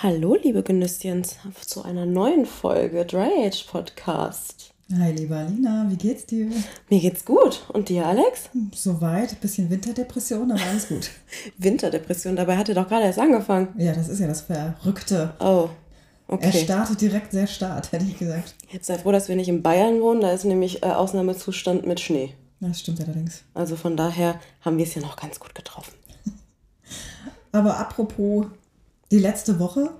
Hallo, liebe Genüsschens, zu einer neuen Folge Dry Age Podcast. Hi, liebe Alina, wie geht's dir? Mir geht's gut. Und dir, Alex? Soweit, bisschen Winterdepression, aber alles gut. Winterdepression, dabei hat er doch gerade erst angefangen. Ja, das ist ja das Verrückte. Oh, okay. Er startet direkt sehr stark, hätte ich gesagt. Jetzt sei froh, dass wir nicht in Bayern wohnen, da ist nämlich äh, Ausnahmezustand mit Schnee. Das stimmt allerdings. Also von daher haben wir es ja noch ganz gut getroffen. aber apropos die letzte Woche.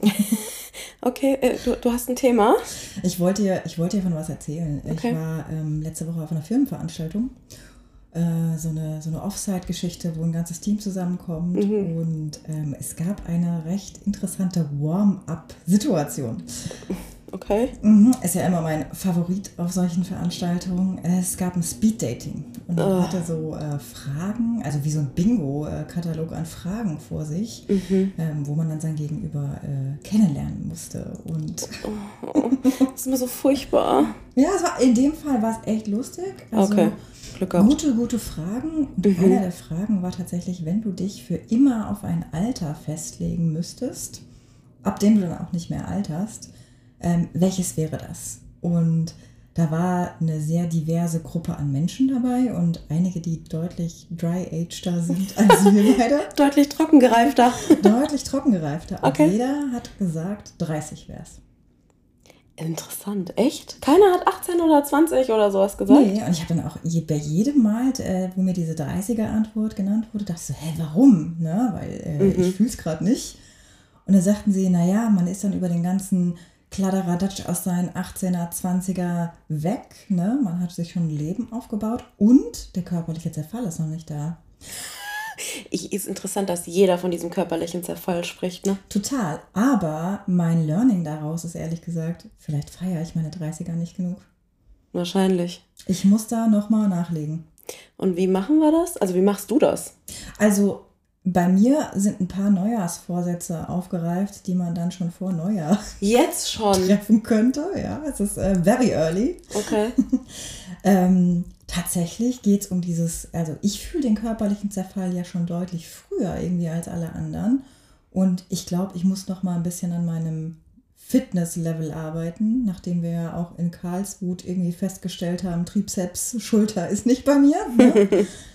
okay, äh, du, du hast ein Thema. Ich wollte dir, ich wollte dir von was erzählen. Okay. Ich war ähm, letzte Woche auf einer Firmenveranstaltung. Äh, so eine, so eine Offside-Geschichte, wo ein ganzes Team zusammenkommt. Mhm. Und ähm, es gab eine recht interessante Warm-up-Situation. Okay. Mhm, ist ja immer mein Favorit auf solchen Veranstaltungen. Es gab ein Speed-Dating. Und man oh. hatte so äh, Fragen, also wie so ein Bingo-Katalog an Fragen vor sich, mhm. ähm, wo man dann sein Gegenüber äh, kennenlernen musste. Und oh, das ist immer so furchtbar. ja, es war, in dem Fall war es echt lustig. Also, okay. Gute, gute Fragen. Und mhm. einer der Fragen war tatsächlich, wenn du dich für immer auf ein Alter festlegen müsstest, ab dem du dann auch nicht mehr alterst, ähm, welches wäre das? Und da war eine sehr diverse Gruppe an Menschen dabei und einige, die deutlich dry-ageder sind als wir beide. deutlich trockengereifter. deutlich trockengereifter. Okay. Und jeder hat gesagt, 30 wäre es. Interessant, echt? Keiner hat 18 oder 20 oder sowas gesagt? Nee, und ich habe dann auch bei jedem Mal, äh, wo mir diese 30er-Antwort genannt wurde, dachte ich so, hä, warum? Ne? Weil äh, mhm. ich fühle es gerade nicht. Und dann sagten sie, naja, man ist dann über den ganzen Kladderadatsch aus seinen 18er, 20er weg. Ne? Man hat sich schon ein Leben aufgebaut und der körperliche Zerfall ist noch nicht da. Ich, ist interessant, dass jeder von diesem körperlichen Zerfall spricht, ne? Total. Aber mein Learning daraus ist ehrlich gesagt, vielleicht feiere ich meine 30er nicht genug. Wahrscheinlich. Ich muss da nochmal nachlegen. Und wie machen wir das? Also wie machst du das? Also bei mir sind ein paar Neujahrsvorsätze aufgereift, die man dann schon vor Neujahr jetzt schon treffen könnte. Ja, es ist äh, very early. Okay. ähm, tatsächlich geht es um dieses, also ich fühle den körperlichen Zerfall ja schon deutlich früher irgendwie als alle anderen. Und ich glaube, ich muss noch mal ein bisschen an meinem Fitnesslevel arbeiten, nachdem wir ja auch in Karlsruhe irgendwie festgestellt haben, Trizeps, Schulter ist nicht bei mir. Ne?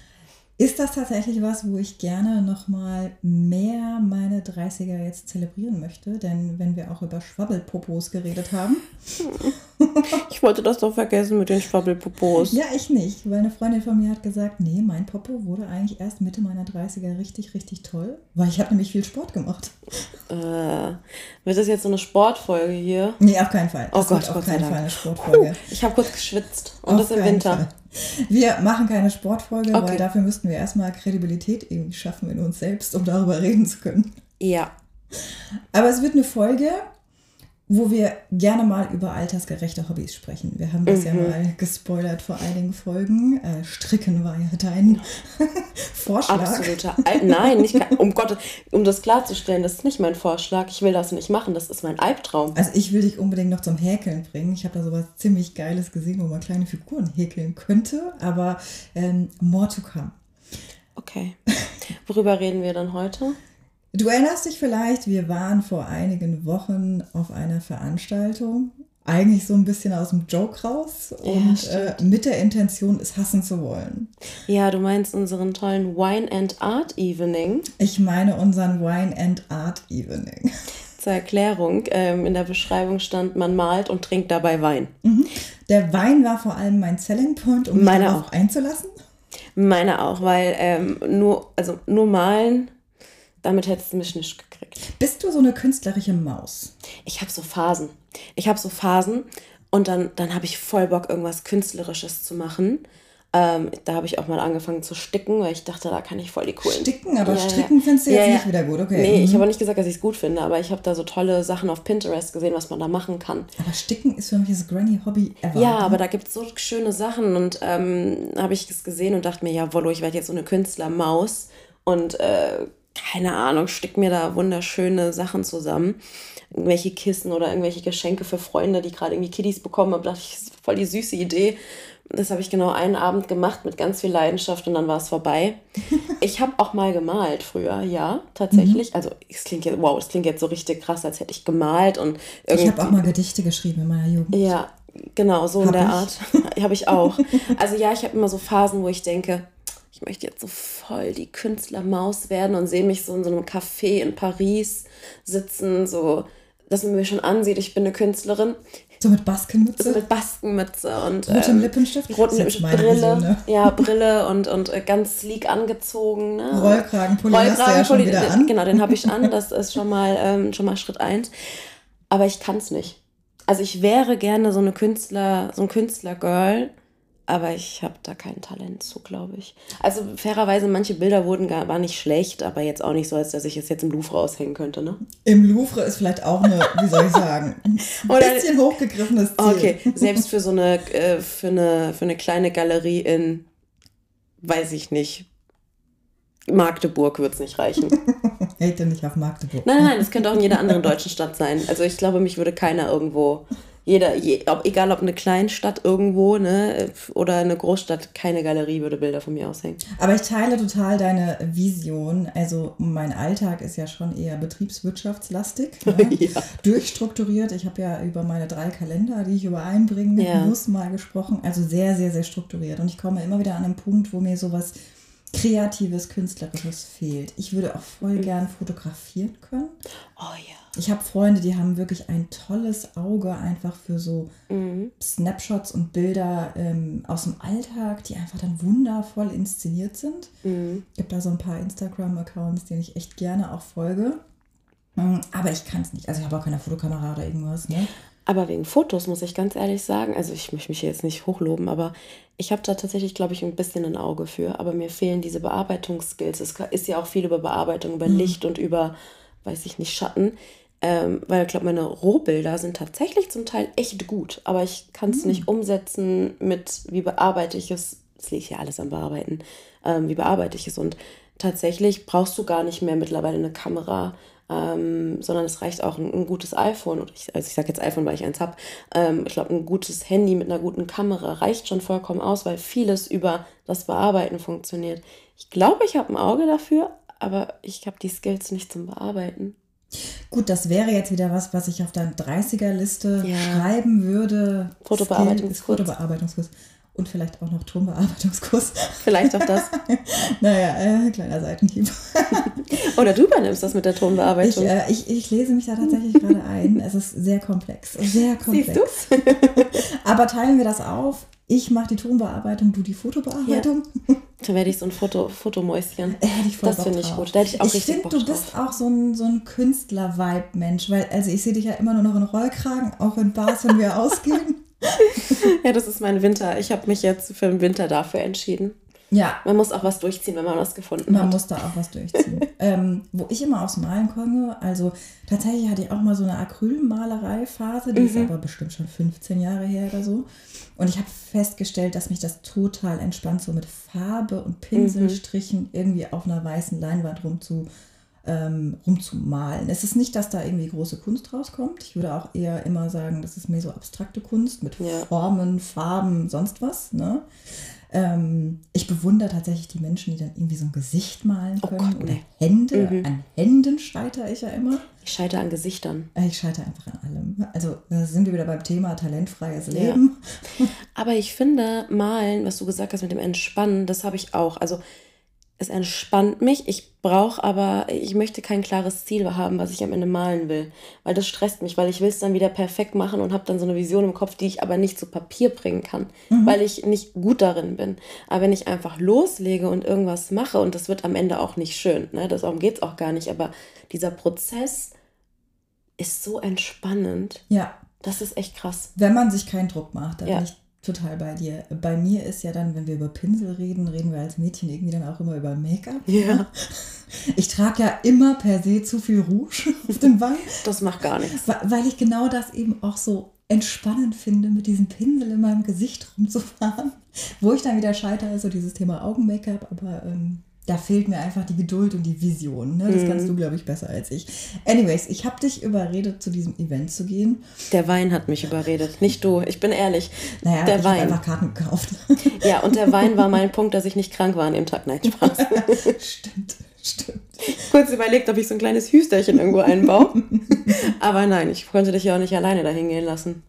ist das tatsächlich was, wo ich gerne nochmal mehr meine 30er jetzt zelebrieren möchte. Denn wenn wir auch über Schwabbelpopos geredet haben. ich wollte das doch vergessen mit den Schwabbelpopos. Ja, ich nicht, weil eine Freundin von mir hat gesagt, nee, mein Popo wurde eigentlich erst Mitte meiner 30er richtig, richtig toll, weil ich habe nämlich viel Sport gemacht. Äh, wird das jetzt so eine Sportfolge hier? Nee, auf keinen Fall. Das oh Gott, auf Gott keinen Fall eine Sportfolge. Puh, ich habe kurz geschwitzt und auf das im Winter. Fall. Wir machen keine Sportfolge, okay. weil dafür müssten wir erstmal Kredibilität irgendwie schaffen in uns selbst, um darüber reden zu können. Ja. Aber es wird eine Folge, wo wir gerne mal über altersgerechte Hobbys sprechen. Wir haben das mhm. ja mal gespoilert vor einigen Folgen. Äh, Stricken war ja dein Vorschlag. Absoluter. Nein, nicht, um Gott, um das klarzustellen, das ist nicht mein Vorschlag. Ich will das nicht machen. Das ist mein Albtraum. Also ich will dich unbedingt noch zum Häkeln bringen. Ich habe da sowas ziemlich Geiles gesehen, wo man kleine Figuren häkeln könnte. Aber ähm, more to come. Okay. Worüber reden wir dann heute? Du erinnerst dich vielleicht, wir waren vor einigen Wochen auf einer Veranstaltung, eigentlich so ein bisschen aus dem Joke raus und ja, äh, mit der Intention, es hassen zu wollen. Ja, du meinst unseren tollen Wine and Art Evening. Ich meine unseren Wine and Art Evening. Zur Erklärung, ähm, in der Beschreibung stand, man malt und trinkt dabei Wein. Mhm. Der Wein war vor allem mein Selling Point, um mich Meine darauf auch. einzulassen. Meine auch, weil ähm, nur, also nur malen damit hättest du mich nicht gekriegt. Bist du so eine künstlerische Maus? Ich habe so Phasen. Ich habe so Phasen und dann, dann habe ich voll Bock, irgendwas Künstlerisches zu machen. Ähm, da habe ich auch mal angefangen zu sticken, weil ich dachte, da kann ich voll die coolen. Sticken, aber ja, stricken ja. findest du jetzt ja, nicht wieder gut, okay. Nee, mhm. ich habe nicht gesagt, dass ich es gut finde, aber ich habe da so tolle Sachen auf Pinterest gesehen, was man da machen kann. Aber sticken ist für mich das Granny-Hobby ever. Ja, aber da gibt es so schöne Sachen und ähm, habe ich es gesehen und dachte mir, ja, Wollo, ich werde jetzt so eine Künstlermaus und äh, keine Ahnung, stick mir da wunderschöne Sachen zusammen. Irgendwelche Kissen oder irgendwelche Geschenke für Freunde, die gerade irgendwie Kiddies bekommen haben. dachte ich, das ist voll die süße Idee. Das habe ich genau einen Abend gemacht mit ganz viel Leidenschaft und dann war es vorbei. Ich habe auch mal gemalt früher, ja, tatsächlich. Mhm. Also es klingt jetzt, wow, es klingt jetzt so richtig krass, als hätte ich gemalt und irgendwie. Ich habe auch mal Gedichte geschrieben in meiner Jugend. Ja, genau, so hab in der ich? Art. habe ich auch. Also ja, ich habe immer so Phasen, wo ich denke, ich möchte jetzt so voll die Künstlermaus werden und sehe mich so in so einem Café in Paris sitzen, so, dass man mir schon ansieht, ich bin eine Künstlerin. So mit Baskenmütze? So mit Baskenmütze und rotem ähm, Lippenstift, roten Lippenstift Brille, Vision, ne? ja Brille und, und äh, ganz sleek angezogen. Ne? Rollkragenpulli Rollkragen, hast du ja schon wieder an. Genau, den habe ich an. Das ist schon mal ähm, schon mal Schritt eins. Aber ich kann es nicht. Also ich wäre gerne so eine Künstler, so ein Künstlergirl, aber ich habe da kein Talent zu, glaube ich. Also fairerweise, manche Bilder wurden gar war nicht schlecht, aber jetzt auch nicht so, als dass ich es jetzt im Louvre aushängen könnte, ne? Im Louvre ist vielleicht auch eine, wie soll ich sagen, ein bisschen hochgegriffenes Ziel. Okay, selbst für so eine, äh, für eine, für eine kleine Galerie in, weiß ich nicht, Magdeburg wird es nicht reichen. Hate nicht auf Magdeburg. Nein, nein, es könnte auch in jeder anderen deutschen Stadt sein. Also ich glaube, mich würde keiner irgendwo jeder, je, ob, egal ob eine Kleinstadt irgendwo ne, oder eine Großstadt, keine Galerie würde Bilder von mir aushängen. Aber ich teile total deine Vision. Also mein Alltag ist ja schon eher betriebswirtschaftslastig, ne? ja. durchstrukturiert. Ich habe ja über meine drei Kalender, die ich übereinbringen ja. muss, mal gesprochen. Also sehr, sehr, sehr strukturiert. Und ich komme immer wieder an einen Punkt, wo mir sowas Kreatives, Künstlerisches fehlt. Ich würde auch voll gern fotografieren können. Oh ja. Ich habe Freunde, die haben wirklich ein tolles Auge einfach für so mhm. Snapshots und Bilder ähm, aus dem Alltag, die einfach dann wundervoll inszeniert sind. Mhm. Es gibt da so ein paar Instagram-Accounts, denen ich echt gerne auch folge. Mm, aber ich kann es nicht. Also ich habe auch keine Fotokamera oder irgendwas. Ne? Aber wegen Fotos muss ich ganz ehrlich sagen, also ich möchte mich jetzt nicht hochloben, aber ich habe da tatsächlich, glaube ich, ein bisschen ein Auge für. Aber mir fehlen diese Bearbeitungsskills. Es ist ja auch viel über Bearbeitung, über mhm. Licht und über, weiß ich nicht, Schatten. Ähm, weil ich glaube, meine Rohbilder sind tatsächlich zum Teil echt gut, aber ich kann es mhm. nicht umsetzen mit, wie bearbeite ich es. Das liegt ja alles am Bearbeiten. Ähm, wie bearbeite ich es? Und tatsächlich brauchst du gar nicht mehr mittlerweile eine Kamera ähm, sondern es reicht auch ein, ein gutes iPhone, oder ich, also ich sage jetzt iPhone, weil ich eins habe, ähm, ich glaube, ein gutes Handy mit einer guten Kamera reicht schon vollkommen aus, weil vieles über das Bearbeiten funktioniert. Ich glaube, ich habe ein Auge dafür, aber ich habe die Skills nicht zum Bearbeiten. Gut, das wäre jetzt wieder was, was ich auf der 30er-Liste ja. schreiben würde. Fotobearbeitungskurs. Fotobearbeitungskurs und vielleicht auch noch Tonbearbeitungskurs. Vielleicht auch das. naja, äh, kleiner Seitenhieb. Oder du übernimmst das mit der Tonbearbeitung. Ich, äh, ich, ich lese mich da tatsächlich gerade ein. Es ist sehr komplex. Sehr komplex. Siehst Aber teilen wir das auf. Ich mache die Tonbearbeitung, du die Fotobearbeitung. Ja. Dann werde ich so ein Foto, Fotomäuschen. Hätte ich voll das finde ich gut. Da hätte ich auch ich richtig find, du bist auch so ein, so ein Künstler-Vibe-Mensch, weil also ich sehe dich ja immer nur noch in Rollkragen, auch in Bars, wenn wir ausgehen. ja, das ist mein Winter. Ich habe mich jetzt für den Winter dafür entschieden. Ja. Man muss auch was durchziehen, wenn man was gefunden man hat. Man muss da auch was durchziehen. ähm, wo ich immer aufs Malen komme, also tatsächlich hatte ich auch mal so eine Acrylmalerei-Phase, die mhm. ist aber bestimmt schon 15 Jahre her oder so. Und ich habe festgestellt, dass mich das total entspannt, so mit Farbe und Pinselstrichen mhm. irgendwie auf einer weißen Leinwand rumzu ähm, rumzumalen. Es ist nicht, dass da irgendwie große Kunst rauskommt. Ich würde auch eher immer sagen, das ist mehr so abstrakte Kunst mit ja. Formen, Farben, sonst was. Ne? Ähm, ich bewundere tatsächlich die Menschen, die dann irgendwie so ein Gesicht malen können. Oh Gott, oder nee. Hände. Mhm. An Händen scheitere ich ja immer. Ich scheitere an Gesichtern. Äh, ich scheitere einfach an allem. Also da sind wir wieder beim Thema talentfreies Leben. Ja. Aber ich finde, malen, was du gesagt hast mit dem Entspannen, das habe ich auch. Also es entspannt mich. Ich brauche aber, ich möchte kein klares Ziel haben, was ich am Ende malen will, weil das stresst mich, weil ich will es dann wieder perfekt machen und habe dann so eine Vision im Kopf, die ich aber nicht zu Papier bringen kann, mhm. weil ich nicht gut darin bin. Aber wenn ich einfach loslege und irgendwas mache und das wird am Ende auch nicht schön, ne? darum geht es auch gar nicht, aber dieser Prozess ist so entspannend. Ja. Das ist echt krass. Wenn man sich keinen Druck macht, dann ja. bin ich total bei dir. Bei mir ist ja dann, wenn wir über Pinsel reden, reden wir als Mädchen irgendwie dann auch immer über Make-up. Ja. Ich trage ja immer per se zu viel Rouge auf den Wangen. Das macht gar nichts. Weil ich genau das eben auch so entspannend finde, mit diesem Pinsel in meinem Gesicht rumzufahren. Wo ich dann wieder scheitere, ist so dieses Thema Augen-Make-up, aber ähm, da fehlt mir einfach die Geduld und die Vision. Ne? Das kannst du, glaube ich, besser als ich. Anyways, ich habe dich überredet, zu diesem Event zu gehen. Der Wein hat mich überredet, nicht du. Ich bin ehrlich. Naja, der ich habe Wein. einfach Karten gekauft. Ja, und der Wein war mein Punkt, dass ich nicht krank war an dem Tag. Nein, Spaß. stimmt, stimmt. Kurz überlegt, ob ich so ein kleines Hüsterchen irgendwo einbaue. Aber nein, ich konnte dich ja auch nicht alleine dahin gehen lassen.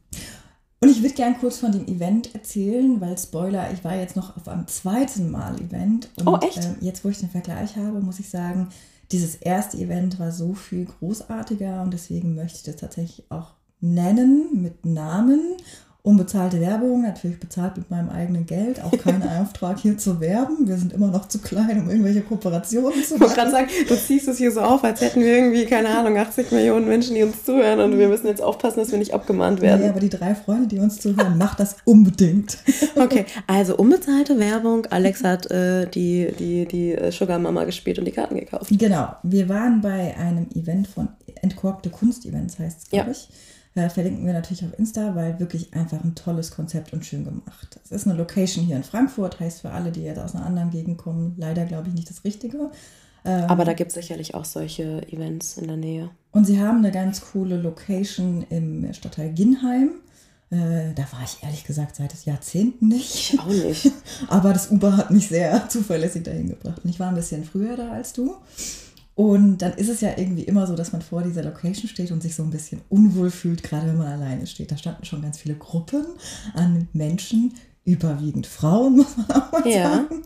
Und ich würde gern kurz von dem Event erzählen, weil Spoiler, ich war jetzt noch auf einem zweiten Mal Event. Und, Oh, echt? ähm, jetzt, wo ich den Vergleich habe, muss ich sagen, dieses erste Event war so viel großartiger und deswegen möchte ich das tatsächlich auch nennen mit Namen. Unbezahlte Werbung, natürlich bezahlt mit meinem eigenen Geld, auch kein Auftrag hier zu werben. Wir sind immer noch zu klein, um irgendwelche Kooperationen zu Ich wollte machen. gerade sagen, du ziehst es hier so auf, als hätten wir irgendwie, keine Ahnung, 80 Millionen Menschen, die uns zuhören und wir müssen jetzt aufpassen, dass wir nicht abgemahnt Nee, werden. aber die drei Freunde, die uns zuhören, macht das unbedingt. Okay, also unbezahlte Werbung. Alex hat äh, die, die, die Sugar Mama gespielt und die Karten gekauft. Genau, wir waren bei einem Event von Entkorkte Kunstevents, heißt es, glaube Ja. ich. Äh, verlinken wir natürlich auf Insta, weil wirklich einfach ein tolles Konzept und schön gemacht. Es ist eine Location hier in Frankfurt, heißt für alle, die jetzt aus einer anderen Gegend kommen, leider glaube ich nicht das Richtige. Aber da gibt es sicherlich auch solche Events in der Nähe. Und sie haben eine ganz coole Location im Stadtteil Ginheim. Äh, da war ich ehrlich gesagt seit Jahrzehnten nicht. Ich auch nicht. Aber das Uber hat mich sehr zuverlässig dahin gebracht. Und ich war ein bisschen früher da als du. Und dann ist es ja irgendwie immer so, dass man vor dieser Location steht und sich so ein bisschen unwohl fühlt, gerade wenn man alleine steht. Da standen schon ganz viele Gruppen an Menschen, überwiegend Frauen, muss man auch mal Ja. sagen.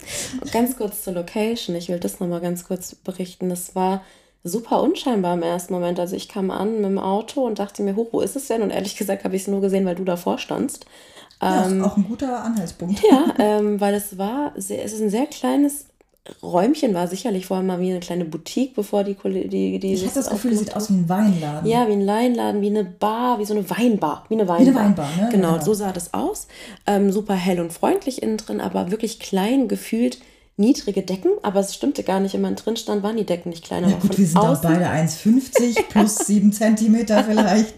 Ganz kurz zur Location. Ich will das nochmal ganz kurz berichten. Das war super unscheinbar im ersten Moment. Also ich kam an mit dem Auto und dachte mir, hoch, wo ist es denn? Und ehrlich gesagt habe ich es nur gesehen, weil du davor standst. Ja, ist auch ein guter Anhaltspunkt. Ja, ähm, weil es war, sehr, es ist ein sehr kleines Räumchen, war sicherlich vorher mal wie eine kleine Boutique, bevor die die, die Ich habe das Gefühl, es sieht aus wie ein Weinladen. Ja, wie ein Leinladen, wie eine Bar, wie so eine Weinbar. Wie eine Weinbar. eine Weinbar, ne? Genau, Ja. so sah das aus. Ähm, super hell und freundlich innen drin, aber wirklich klein gefühlt. Niedrige Decken, aber es stimmte gar nicht, wenn man drin stand, waren die Decken nicht klein. Ja gut, wir sind auch beide 1,50 plus 7 Zentimeter vielleicht.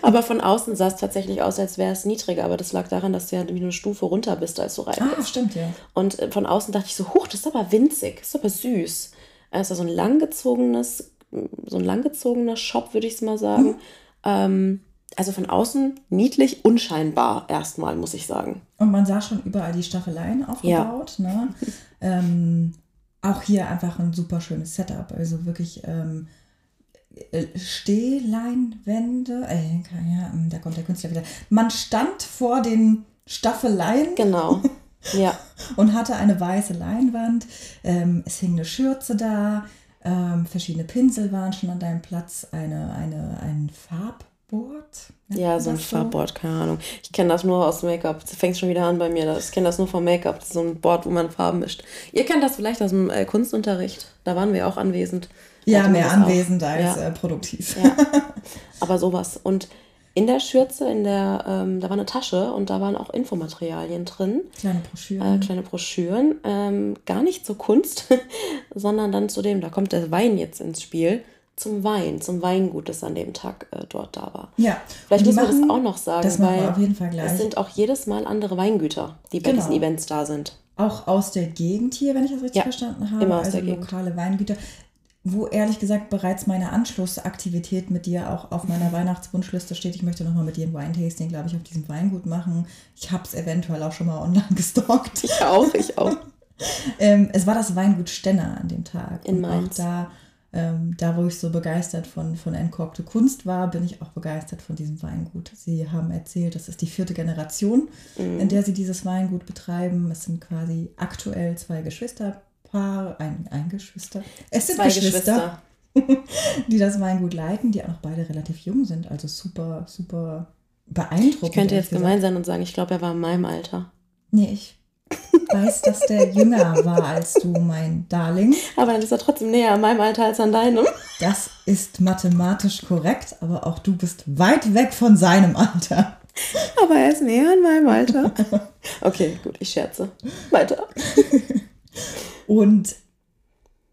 Aber von außen sah es tatsächlich aus, als wäre es niedriger. Aber das lag daran, dass du ja wie eine Stufe runter bist, als du rein Ah, stimmt, ja. Und äh, von außen dachte ich so, huch, das ist aber winzig, das ist aber süß. Es war so ein langgezogenes, so ein langgezogener Shop, würde ich es mal sagen. Ähm, also von außen niedlich, unscheinbar erstmal, muss ich sagen. Und man sah schon überall die Staffeleien aufgebaut. Ne? Ähm, auch hier einfach ein super schönes Setup. Also wirklich ähm, äh, Stehleinwände. Äh, ja, hm, da kommt der Künstler wieder. Man stand vor den Staffeleien Genau. Ja, und hatte eine weiße Leinwand. Ähm, es hing eine Schürze da. Ähm, verschiedene Pinsel waren schon an deinem Platz. Eine, eine, ein Farbboard. Nennt ja, so ein Farbboard, keine Ahnung. Ich kenne das nur aus Make-up. Das fängt schon wieder an bei mir. Ich kenne das nur vom Make-up. Das ist so ein Board, wo man Farben mischt. Ihr kennt das vielleicht aus dem äh, Kunstunterricht. Da waren wir auch anwesend. Ja, mehr das auch. anwesend als Ja. äh, produktiv. Ja, aber sowas. Und in der Schürze, in der, ähm, da war eine Tasche und da waren auch Infomaterialien drin, Kleine Broschüren. äh, kleine Broschüren. Ähm, gar nicht zur Kunst, sondern dann zu dem, da kommt der Wein jetzt ins Spiel, zum Wein, zum Weingut, das an dem Tag äh, dort da war. Ja. Vielleicht müssen die wir das machen- auch noch sagen, das machen weil auf jeden Fall gleich. es sind auch jedes Mal andere Weingüter, die bei Genau. diesen Events da sind. Auch aus der Gegend hier, wenn ich das richtig Ja, verstanden habe. immer aus also der Gegend. lokale Weingüter. Wo ehrlich gesagt bereits meine Anschlussaktivität mit dir auch auf meiner Weihnachtswunschliste steht. Ich möchte nochmal mit dir ein Weintasting, glaube ich, auf diesem Weingut machen. Ich habe es eventuell auch schon mal online gestalkt. Ich auch, ich auch. Ähm, es war das Weingut Stenner an dem Tag. In Und auch Mainz. da, ähm, da, wo ich so begeistert von, von entkorkte Kunst war, bin ich auch begeistert von diesem Weingut. Sie haben erzählt, das ist die vierte Generation, Mhm. in der sie dieses Weingut betreiben. Es sind quasi aktuell zwei Geschwisterpaare, ein, ein Geschwister. Es sind Zwei Geschwister, Geschwister. die das Weingut leiten, die auch noch beide relativ jung sind. Also super, super beeindruckend. Ich könnte jetzt gemein sein und sagen, ich glaube, er war in meinem Alter. Nee, ich weiß, dass der jünger war als du, mein Darling. Aber dann ist er trotzdem näher an meinem Alter als an deinem. Das ist mathematisch korrekt, aber auch du bist weit weg von seinem Alter. Aber er ist näher an meinem Alter. Okay, gut, ich scherze. Weiter. Und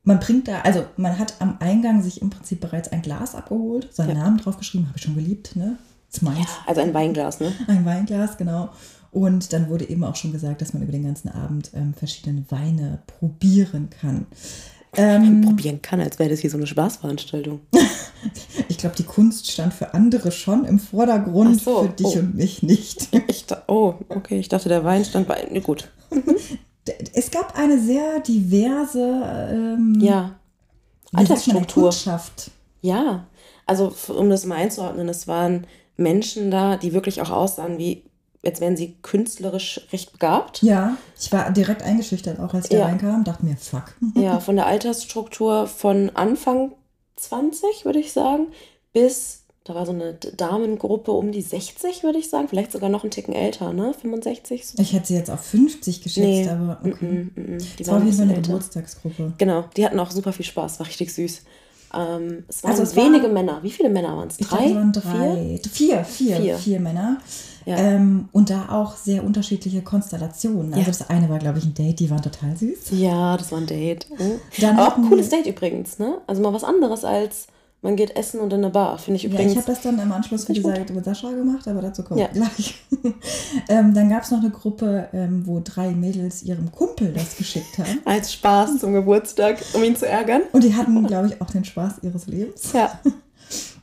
man bringt da, also man hat am Eingang sich im Prinzip bereits ein Glas abgeholt, seinen Ja. Namen draufgeschrieben, habe ich schon geliebt, ne? Ist meins. Also ein Weinglas, ne? Ein Weinglas, genau. Und dann wurde eben auch schon gesagt, dass man über den ganzen Abend ähm, verschiedene Weine probieren kann. Ähm, probieren kann, als wäre das hier so eine Spaßveranstaltung. ich glaube, die Kunst stand für andere schon im Vordergrund, so, für dich oh. und mich nicht. Ich oh, okay, ich dachte, der Wein stand bei. Gut. es gab eine sehr diverse ähm, ja. Altersstruktur. Ja, also um das mal einzuordnen, es waren Menschen da, die wirklich auch aussahen wie jetzt wären sie künstlerisch recht begabt. Ja, ich war direkt eingeschüchtert, auch als wir ja. reinkamen, dachte mir, fuck. Ja, von der Altersstruktur von Anfang 20, würde ich sagen, bis, da war so eine Damengruppe um die 60, würde ich sagen, vielleicht sogar noch einen Ticken älter, ne? 65. So. Ich hätte sie jetzt auf 50 geschätzt, nee. aber okay. Mm -mm, mm die das war auf jeden Fall eine älter. Geburtstagsgruppe. Genau, die hatten auch super viel Spaß, war richtig süß. Ähm, es waren also es wenige war, Männer. Wie viele Männer waren es? Drei? Es waren drei. Vier? Vier, vier, vier. vier Männer. Ja. Ähm, und da auch sehr unterschiedliche Konstellationen. Also ja. das eine war, glaube ich, ein Date, die waren total süß. Ja, das war ein Date. Oh. Dann auch ein cooles Date übrigens, ne? Also mal was anderes als man geht essen und in eine Bar, finde ich übrigens. Ja, ich habe das dann im Anschluss, wie gesagt, mit Sascha gemacht, aber dazu kommt ja. gleich. ähm, dann gab es noch eine Gruppe, ähm, wo drei Mädels ihrem Kumpel das geschickt haben. Als Spaß zum Geburtstag, um ihn zu ärgern. Und die hatten, glaube ich, auch den Spaß ihres Lebens. Ja.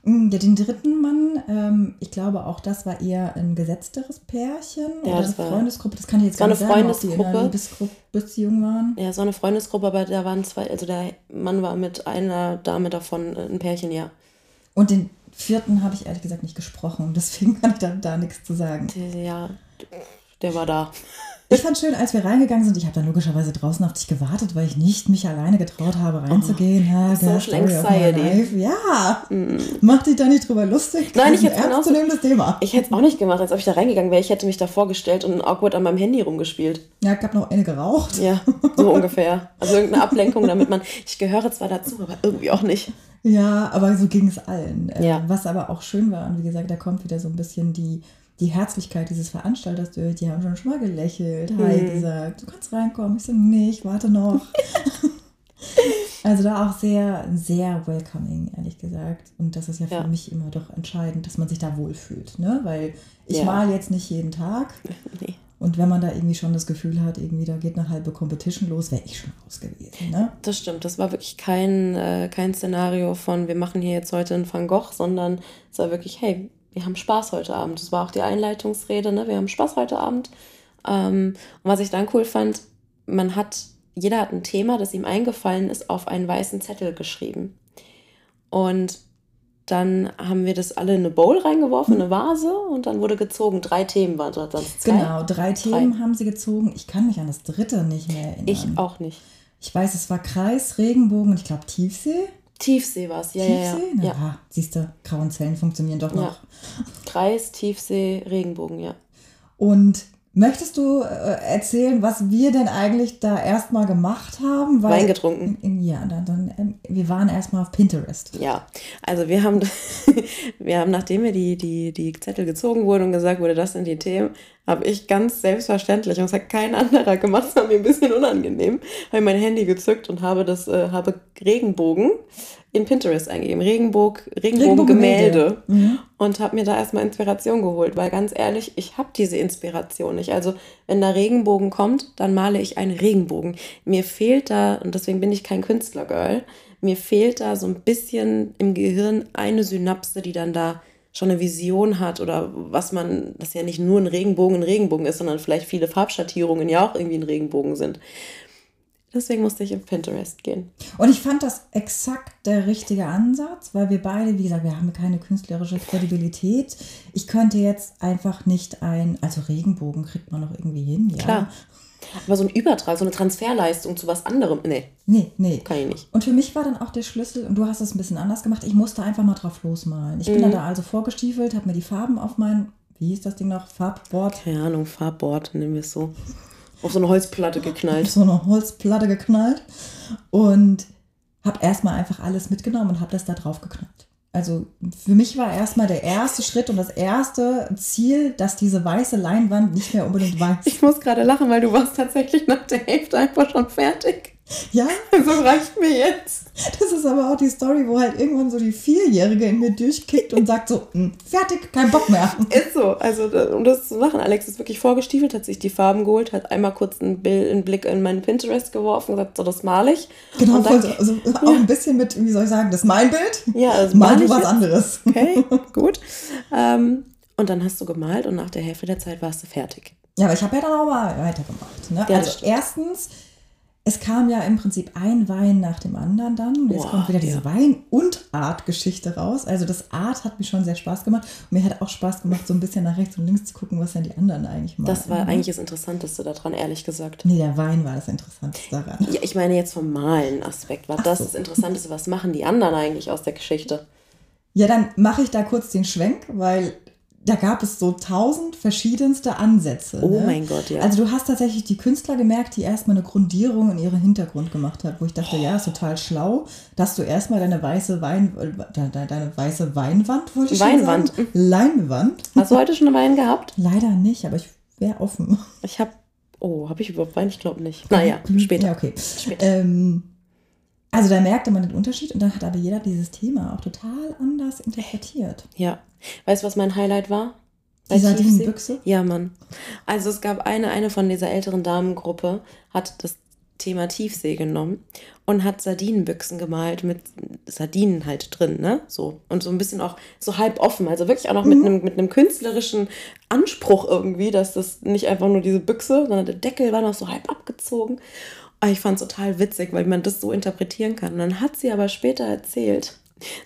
Mm, den dritten Mann, ähm, ich glaube auch das war eher ein gesetzteres Pärchen ja, oder eine war, Freundesgruppe. Das kann ich jetzt gar nicht sagen, ob die in einer Liebesbeziehung waren. Ja, so eine Freundesgruppe, aber da waren zwei, also der Mann war mit einer Dame davon äh, ein Pärchen, ja. Und den vierten habe ich ehrlich gesagt nicht gesprochen, deswegen kann ich da, da nichts zu sagen. Ja, der war da. Ich fand schön, als wir reingegangen sind, ich habe dann logischerweise draußen auf dich gewartet, weil ich nicht mich alleine getraut habe, reinzugehen. Oh, ja, Social Anxiety. Ja, mm. mach dich da nicht drüber lustig. Nein, ich hätte ernstzunehmendes Thema. Ich hätte es auch nicht gemacht, als ob ich da reingegangen wäre. Ich hätte mich da vorgestellt und awkward an meinem Handy rumgespielt. Ja, ich habe noch eine geraucht. Ja, so ungefähr. Also irgendeine Ablenkung, damit man, ich gehöre zwar dazu, aber irgendwie auch nicht. Ja, aber so ging es allen. Ja. Äh, was aber auch schön war, und wie gesagt, da kommt wieder so ein bisschen die die Herzlichkeit dieses Veranstalters durch, die haben schon mal gelächelt, mhm. Hi gesagt, du kannst reinkommen. Ich so, nee, ich warte noch. also da auch sehr, sehr welcoming, ehrlich gesagt. Und das ist ja für ja. mich immer doch entscheidend, dass man sich da wohlfühlt. Ne? Weil ich ja. mal jetzt nicht jeden Tag. Nee. Und wenn man da irgendwie schon das Gefühl hat, irgendwie da geht eine halbe Competition los, wäre ich schon raus gewesen. Ne? Das stimmt. Das war wirklich kein, äh, kein Szenario von, wir machen hier jetzt heute einen Van Gogh, sondern es war wirklich, hey, wir haben Spaß heute Abend. Das war auch die Einleitungsrede, ne? Wir haben Spaß heute Abend. Ähm, und was ich dann cool fand, man hat, jeder hat ein Thema, das ihm eingefallen ist, auf einen weißen Zettel geschrieben. Und dann haben wir das alle in eine Bowl reingeworfen, in eine Vase und dann wurde gezogen. Drei Themen waren dort sonst zwei. Genau, drei Themen drei. haben sie gezogen. Ich kann mich an das dritte nicht mehr erinnern. Ich auch nicht. Ich weiß, es war Kreis, Regenbogen und ich glaube Tiefsee. Tiefsee war es, ja, Tiefsee? ja, ja. ja. siehst du, grauen Zellen funktionieren doch noch. Ja. Kreis, Tiefsee, Regenbogen, ja. Und Möchtest du äh, erzählen, was wir denn eigentlich da erstmal gemacht haben? Weil, Wein getrunken. Ja, dann, dann ähm, wir waren erstmal auf Pinterest. Ja, also wir haben, wir haben, nachdem wir die, die, die Zettel gezogen wurden und gesagt wurde, das sind die Themen, habe ich ganz selbstverständlich, und das hat kein anderer gemacht, es war mir ein bisschen unangenehm, habe mein Handy gezückt und habe das, äh, habe Regenbogen in Pinterest eingegeben. Regenbogen, Regenbogengemälde. Mhm. Und habe mir da erstmal Inspiration geholt, weil ganz ehrlich, ich habe diese Inspiration nicht. Also, wenn da Regenbogen kommt, dann male ich einen Regenbogen. Mir fehlt da, und deswegen bin ich kein Künstlergirl, mir fehlt da so ein bisschen im Gehirn eine Synapse, die dann da schon eine Vision hat oder was man, dass ja nicht nur ein Regenbogen ein Regenbogen ist, sondern vielleicht viele Farbschattierungen ja auch irgendwie ein Regenbogen sind. Deswegen musste ich auf Pinterest gehen. Und ich fand das exakt der richtige Ansatz, weil wir beide, wie gesagt, wir haben keine künstlerische Kredibilität. Ich könnte jetzt einfach nicht ein, also Regenbogen kriegt man noch irgendwie hin, ja. Klar. Aber so ein Übertrag, so eine Transferleistung zu was anderem, nee. Nee, nee. Kann ich nicht. Und für mich war dann auch der Schlüssel, und du hast es ein bisschen anders gemacht, ich musste einfach mal drauf losmalen. Ich bin mhm. da also vorgestiefelt, habe mir die Farben auf mein, wie hieß das Ding noch, Farbboard? Keine Ahnung, Farbboard, nehmen wir es so. Auf so eine Holzplatte geknallt. Auf so eine Holzplatte geknallt. Und habe erstmal einfach alles mitgenommen und habe das da drauf geknallt. Also für mich war erstmal der erste Schritt und das erste Ziel, dass diese weiße Leinwand nicht mehr unbedingt weiß. Ich muss gerade lachen, weil du warst tatsächlich nach der Hälfte einfach schon fertig. Ja, So reicht mir jetzt. das ist aber auch die Story, wo halt irgendwann so die Vierjährige in mir durchkickt und sagt so, "Hm, fertig, kein Bock mehr. Ist so. Also, um das zu machen, Alex ist wirklich vorgestiefelt, hat sich die Farben geholt, hat einmal kurz einen, Bild, einen Blick in meinen Pinterest geworfen und gesagt, so, das male ich. Genau, und voll dann, so, also auch ein bisschen mit, wie soll ich sagen, das ist mein Bild. Ja, das mal du was jetzt. anderes. Okay, gut. Ähm, und dann hast du gemalt und nach der Hälfte der Zeit warst du fertig. Ja, aber ich habe ja dann auch mal weitergemacht. Ne? Ja, also stimmt. erstens, es kam ja im Prinzip ein Wein nach dem anderen dann. Und jetzt Boah, kommt wieder diese ja. Wein- und Art-Geschichte raus. Also das Art hat mir schon sehr Spaß gemacht. Und mir hat auch Spaß gemacht, so ein bisschen nach rechts und links zu gucken, was denn die anderen eigentlich machen. Das war eigentlich das Interessanteste daran, ehrlich gesagt. Nee, der Wein war das Interessanteste daran. Ja, ich meine jetzt vom Malen-Aspekt. War das so. das Interessanteste? Was machen die anderen eigentlich aus der Geschichte? Ja, dann mache ich da kurz den Schwenk, weil da gab es so tausend verschiedenste Ansätze. Oh ne? mein Gott, ja. Also du hast tatsächlich die Künstler gemerkt, die erstmal eine Grundierung in ihren Hintergrund gemacht hat, wo ich dachte, ja, ist total schlau, dass du erstmal deine weiße Wein, deine, deine weiße Weinwand, wollte ich Weinwand. schon sagen, Leinwand. Hast du heute schon Wein gehabt? Leider nicht, aber ich wäre offen. Ich habe. Oh, habe ich überhaupt Wein? Ich glaube nicht. Naja, später. Ja, okay. Später. Ähm, also da merkte man den Unterschied und dann hat aber jeder dieses Thema auch total anders interpretiert. Ja. Weißt du, was mein Highlight war? Die? Sardinenbüchse? Ja, Mann. Also es gab eine, eine von dieser älteren Damengruppe, hat das Thema Tiefsee genommen und hat Sardinenbüchsen gemalt mit Sardinen halt drin, ne? So. Und so ein bisschen auch so halb offen. Also wirklich auch noch mit einem mit einem künstlerischen Anspruch irgendwie, dass das nicht einfach nur diese Büchse, sondern der Deckel war noch so halb abgezogen. Aber ich fand es total witzig, weil man das so interpretieren kann. Und dann hat sie aber später erzählt,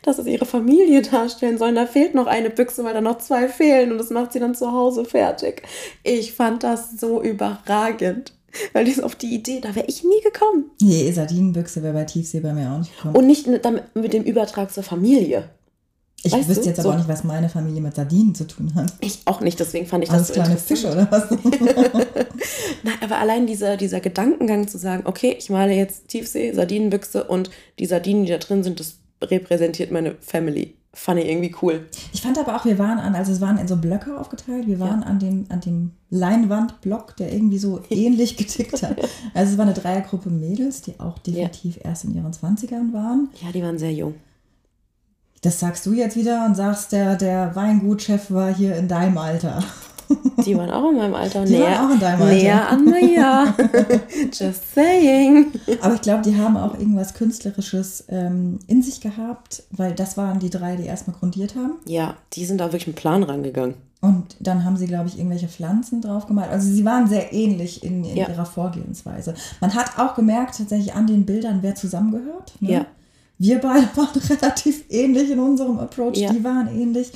dass es ihre Familie darstellen sollen. Da fehlt noch eine Büchse, weil da noch zwei fehlen und das macht sie dann zu Hause fertig. Ich fand das so überragend, weil die ist auf die Idee, da wäre ich nie gekommen. Nee, Sardinenbüchse wäre bei Tiefsee bei mir auch nicht gekommen. Und nicht mit dem Übertrag zur Familie. ich weißt wüsste du, jetzt aber so- auch nicht, was meine Familie mit Sardinen zu tun hat. Ich auch nicht, deswegen fand ich Alles das so kleine. Fische oder was? Nein, aber allein dieser, dieser Gedankengang zu sagen, okay, ich male jetzt Tiefsee, Sardinenbüchse und die Sardinen, die da drin sind, das repräsentiert meine Family. Fand ich irgendwie cool. Ich fand aber auch, wir waren an, also es waren in so Blöcke aufgeteilt, wir waren an dem, an dem Leinwandblock, der irgendwie so ähnlich getickt hat. Also es war eine Dreiergruppe Mädels, die auch definitiv erst in ihren 20ern waren. Ja, die waren sehr jung. Das sagst du jetzt wieder und sagst, der, der Weingutchef war hier in deinem Alter. Die waren auch in meinem Alter. Die näher, waren auch in deinem Alter. Näher an Maya. Just saying. Aber ich glaube, die haben auch irgendwas Künstlerisches ähm, in sich gehabt, weil das waren die drei, die erstmal grundiert haben. Ja, die sind da wirklich mit Plan rangegangen. Und dann haben sie, glaube ich, irgendwelche Pflanzen drauf gemalt. Also sie waren sehr ähnlich in, in Ja. ihrer Vorgehensweise. Man hat auch gemerkt, tatsächlich an den Bildern, wer zusammengehört. Ne? Ja. Wir beide waren relativ ähnlich in unserem Approach. Ja. Die waren ähnlich.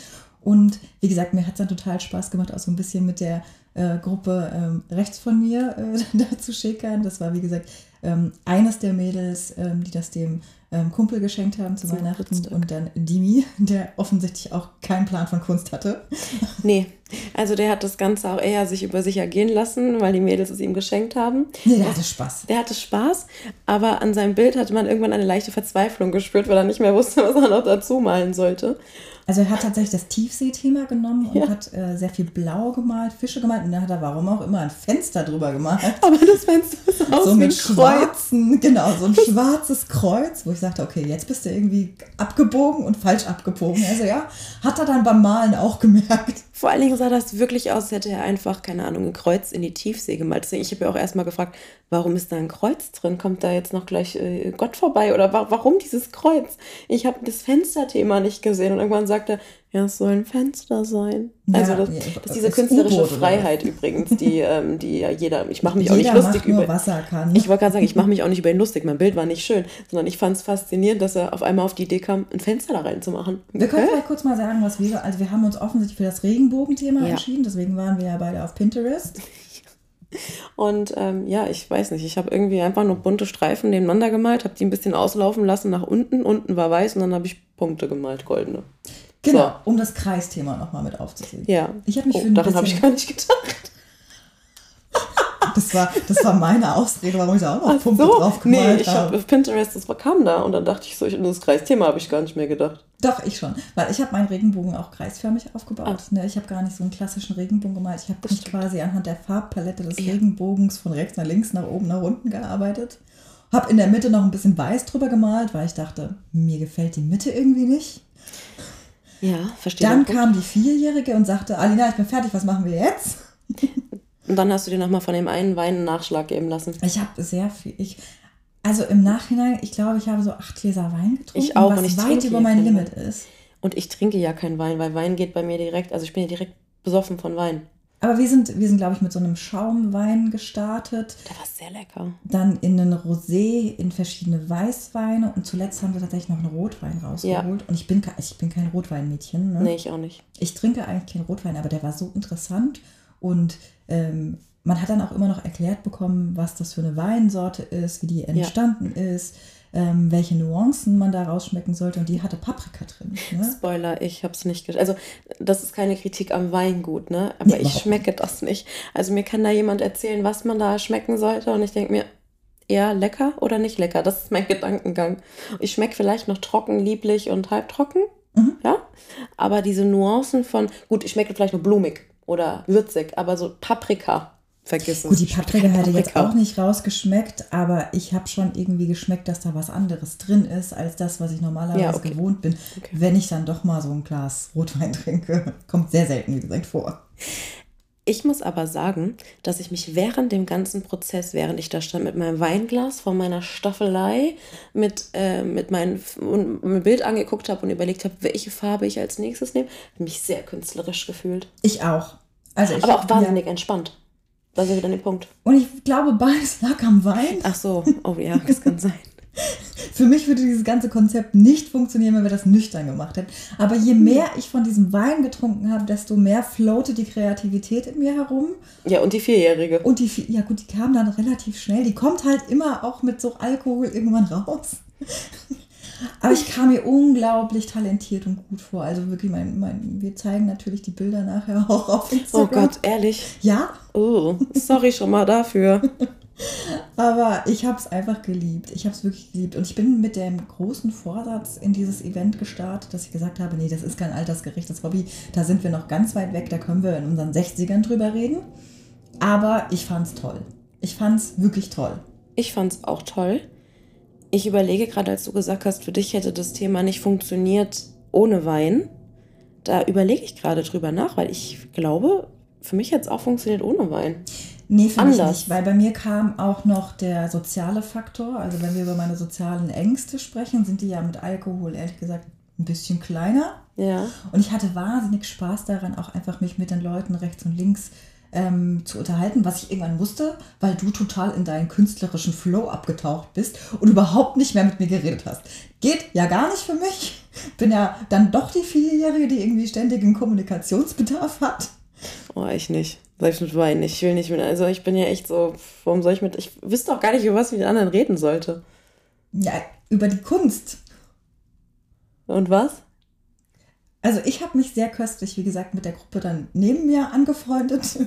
Und wie gesagt, mir hat es dann total Spaß gemacht, auch so ein bisschen mit der äh, Gruppe ähm, rechts von mir äh, da zu schickern. Das war, wie gesagt, ähm, eines der Mädels, ähm, die das dem ähm, Kumpel geschenkt haben zu Zum Weihnachten. Und dann Dimi, der offensichtlich auch keinen Plan von Kunst hatte. Nee, also der hat das Ganze auch eher sich über sich ergehen lassen, weil die Mädels es ihm geschenkt haben. Nee, der hatte Spaß. Der hatte Spaß, aber an seinem Bild hatte man irgendwann eine leichte Verzweiflung gespürt, weil er nicht mehr wusste, was er noch dazu malen sollte. Also er hat tatsächlich das Tiefseethema genommen und Ja. hat äh, sehr viel Blau gemalt, Fische gemalt und dann hat er warum auch immer ein Fenster drüber gemalt. Aber das Fenster ist aus so mit Kreuz. schwarzen, genau, so ein schwarzes Kreuz, wo ich sagte, okay, jetzt bist du irgendwie abgebogen und falsch abgebogen. Also ja, hat er dann beim Malen auch gemerkt. Vor allen Dingen sah das wirklich aus, als hätte er einfach, keine Ahnung, ein Kreuz in die Tiefsee gemalt. Deswegen, ich habe ja auch erstmal gefragt, warum ist da ein Kreuz drin? Kommt da jetzt noch gleich äh, Gott vorbei? Oder wa warum dieses Kreuz? Ich habe das Fensterthema nicht gesehen und irgendwann sagte ja, es soll ein Fenster sein. Ja, also das, ja, das diese künstlerische U-Boot oder Freiheit übrigens, die, ähm, die ja jeder, ich mache mich auch nicht Jeder lustig über. er. Ich wollte gerade sagen, ich mache mich auch nicht über ihn lustig. Mein Bild war nicht schön, sondern ich fand es faszinierend, dass er auf einmal auf die Idee kam, ein Fenster da reinzumachen. wir können vielleicht kurz mal sagen, was wir, also wir haben uns offensichtlich für das Regenbogenthema Ja. entschieden, deswegen waren wir ja beide auf Pinterest. Und ähm, ja, ich weiß nicht, ich habe irgendwie einfach nur bunte Streifen nebeneinander gemalt, habe die ein bisschen auslaufen lassen nach unten. Unten war weiß und dann habe ich Punkte gemalt, goldene. Genau, um das Kreisthema nochmal mit aufzusehen. Ja. Ich habe mich oh, für ein daran habe ich gar nicht gedacht. Das war, das war meine Ausrede, warum ich da auch noch Punkte so, drauf nee, gemalt ich habe. auf Pinterest, das war- kam da und dann dachte ich so, ich, das Kreisthema habe ich gar nicht mehr gedacht. Doch, ich schon. Weil ich habe meinen Regenbogen auch kreisförmig aufgebaut. Ah. Ne? Ich habe gar nicht so einen klassischen Regenbogen gemalt. Ich habe mich quasi anhand der Farbpalette des Ja. Regenbogens von rechts nach links, nach oben, nach unten gearbeitet. Habe in der Mitte noch ein bisschen weiß drüber gemalt, weil ich dachte, mir gefällt die Mitte irgendwie nicht. Ja, verstehe. Dann kam die Vierjährige und sagte, Alina, ich bin fertig, was machen wir jetzt? Und dann hast du dir nochmal von dem einen Wein einen Nachschlag geben lassen. Ich habe sehr viel. Ich, also im Nachhinein, ich glaube, ich habe so acht Gläser Wein getrunken, Ich auch, was und ich weit über mein Limit ist. Und ich trinke ja keinen Wein, weil Wein geht bei mir direkt, also ich bin ja direkt besoffen von Wein. Aber wir sind, wir sind glaube ich, mit so einem Schaumwein gestartet. Der war sehr lecker. Dann in einen Rosé, in verschiedene Weißweine und zuletzt haben wir tatsächlich noch einen Rotwein rausgeholt. Und ich bin, ich bin kein Rotweinmädchen. Ne? Nee, ich auch nicht. Ich trinke eigentlich keinen Rotwein, aber der war so interessant und ähm, man hat dann auch immer noch erklärt bekommen, was das für eine Weinsorte ist, wie die entstanden ist, ähm, welche Nuancen man da rausschmecken sollte und die hatte Paprika drin. Ne? Spoiler, ich hab's nicht gesch Also, das ist keine Kritik am Weingut, ne? Aber Nee, ich schmecke das nicht. Also, mir kann da jemand erzählen, was man da schmecken sollte und ich denke mir, eher lecker oder nicht lecker? Das ist mein Gedankengang. Ich schmecke vielleicht noch trocken, lieblich und halbtrocken, Mhm. ja? Aber diese Nuancen von, gut, ich schmecke vielleicht nur blumig oder würzig, aber so Paprika, vergiss es. Gut, die Paprika hätte jetzt auch nicht rausgeschmeckt, aber ich habe schon irgendwie geschmeckt, dass da was anderes drin ist, als das, was ich normalerweise Ja, okay. gewohnt bin, Okay. wenn ich dann doch mal so ein Glas Rotwein trinke. Kommt sehr selten, wie gesagt, vor. Ich muss aber sagen, dass ich mich während dem ganzen Prozess, während ich da stand mit meinem Weinglas vor meiner Staffelei, mit, äh, mit meinem mein Bild angeguckt habe und überlegt habe, welche Farbe ich als nächstes nehme, mich sehr künstlerisch gefühlt. Ich auch. Also ich, Aber auch wahnsinnig Ja. entspannt. Da sind wir dann den Punkt. Und ich glaube, beides lag am Wein. Ach so, oh ja, das kann sein. Für mich würde dieses ganze Konzept nicht funktionieren, wenn wir das nüchtern gemacht hätten. Aber je mehr ich von diesem Wein getrunken habe, desto mehr floatet die Kreativität in mir herum. Ja, und die Vierjährige. Und die, ja gut, die kam dann relativ schnell. Die kommt halt immer auch mit so Alkohol irgendwann raus. Aber ich kam mir unglaublich talentiert und gut vor. Also wirklich, mein, mein, wir zeigen natürlich die Bilder nachher auch auf Oh Instagram. Gott, ehrlich? Ja, Oh, sorry schon mal dafür. aber ich habe es einfach geliebt. Ich habe es wirklich geliebt. Und ich bin mit dem großen Vorsatz in dieses Event gestartet, dass ich gesagt habe, nee, das ist kein altersgerechtes Hobby. Da sind wir noch ganz weit weg. Da können wir in unseren 60ern drüber reden. Aber ich fand es toll. Ich fand es wirklich toll. Ich fand es auch toll. Ich überlege gerade, als du gesagt hast, für dich hätte das Thema nicht funktioniert ohne Wein. Da überlege ich gerade drüber nach, weil ich glaube, für mich hätte es auch funktioniert ohne Wein. Nee, für mich Anders. nicht, weil bei mir kam auch noch der soziale Faktor. Also wenn wir über meine sozialen Ängste sprechen, sind die ja mit Alkohol ehrlich gesagt ein bisschen kleiner. Ja. Und ich hatte wahnsinnig Spaß daran, auch einfach mich mit den Leuten rechts und links ähm, zu unterhalten, was ich irgendwann musste, weil du total in deinen künstlerischen Flow abgetaucht bist und überhaupt nicht mehr mit mir geredet hast. Geht ja gar nicht für mich. Bin ja dann doch die Vierjährige, die irgendwie ständigen Kommunikationsbedarf hat. Oh, ich nicht. Selbst mit Wein nicht. Ich will nicht mit. Also ich bin ja echt so, warum soll ich mit. Ich wüsste auch gar nicht, über was ich mit anderen reden sollte. Ja, über die Kunst. Und was? Also ich habe mich sehr köstlich, wie gesagt, mit der Gruppe dann neben mir angefreundet,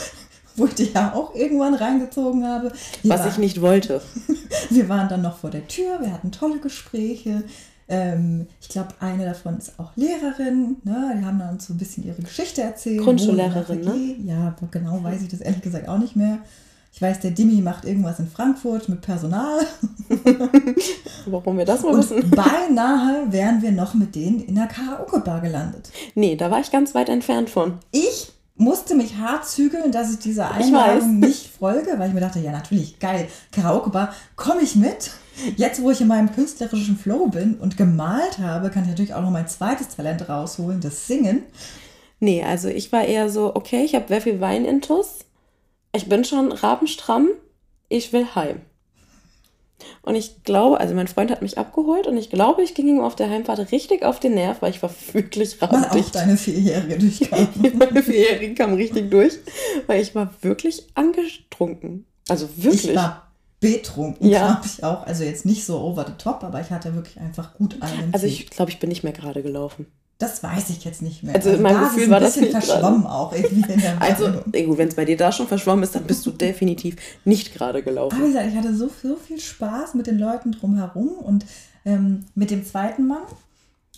wo ich die ja auch irgendwann reingezogen habe. Wir Was waren- ich nicht wollte. Wir waren dann noch vor der Tür, wir hatten tolle Gespräche. Ähm, ich glaube, eine davon ist auch Lehrerin. Ne? Die haben dann so ein bisschen ihre Geschichte erzählt. Grundschullehrerin, WG Ja, genau weiß ich das ehrlich gesagt auch nicht mehr. Ich weiß, der Dimi macht irgendwas in Frankfurt mit Personal. Warum wir das mal Und wissen? beinahe wären wir noch mit denen in der Karaoke-Bar gelandet. Nee, da war ich ganz weit entfernt von. Ich musste mich hart zügeln, dass ich dieser Ich Einladung weiß. nicht folge, weil ich mir dachte, ja natürlich, geil, Karaoke-Bar, komme ich mit. Jetzt, wo ich in meinem künstlerischen Flow bin und gemalt habe, kann ich natürlich auch noch mein zweites Talent rausholen, das Singen. Nee, also ich war eher so, okay, ich habe sehr viel Wein intus. Ich bin schon rabenstramm. Ich will heim. Und ich glaube, also mein Freund hat mich abgeholt und ich glaube, ich ging ihm auf der Heimfahrt richtig auf den Nerv, weil ich war wirklich Weil auch rabendicht. deine Vierjährige durchkam. Meine Vierjährige kam richtig durch, weil ich war wirklich angetrunken. Also wirklich. Ich war betrunken, Ja. glaube ich auch. Also jetzt nicht so over the top, aber ich hatte wirklich einfach gut einen. also ich glaube, ich bin nicht mehr gerade gelaufen. Das weiß ich jetzt nicht mehr. Also in meinem da ist Gefühl war ein das bisschen nicht verschwommen auch irgendwie in der Also, wenn es bei dir da schon verschwommen ist, dann bist du definitiv nicht gerade Aber gelaufen. wie gesagt, ich hatte so, so viel Spaß mit den Leuten drumherum und ähm, mit dem zweiten Mann,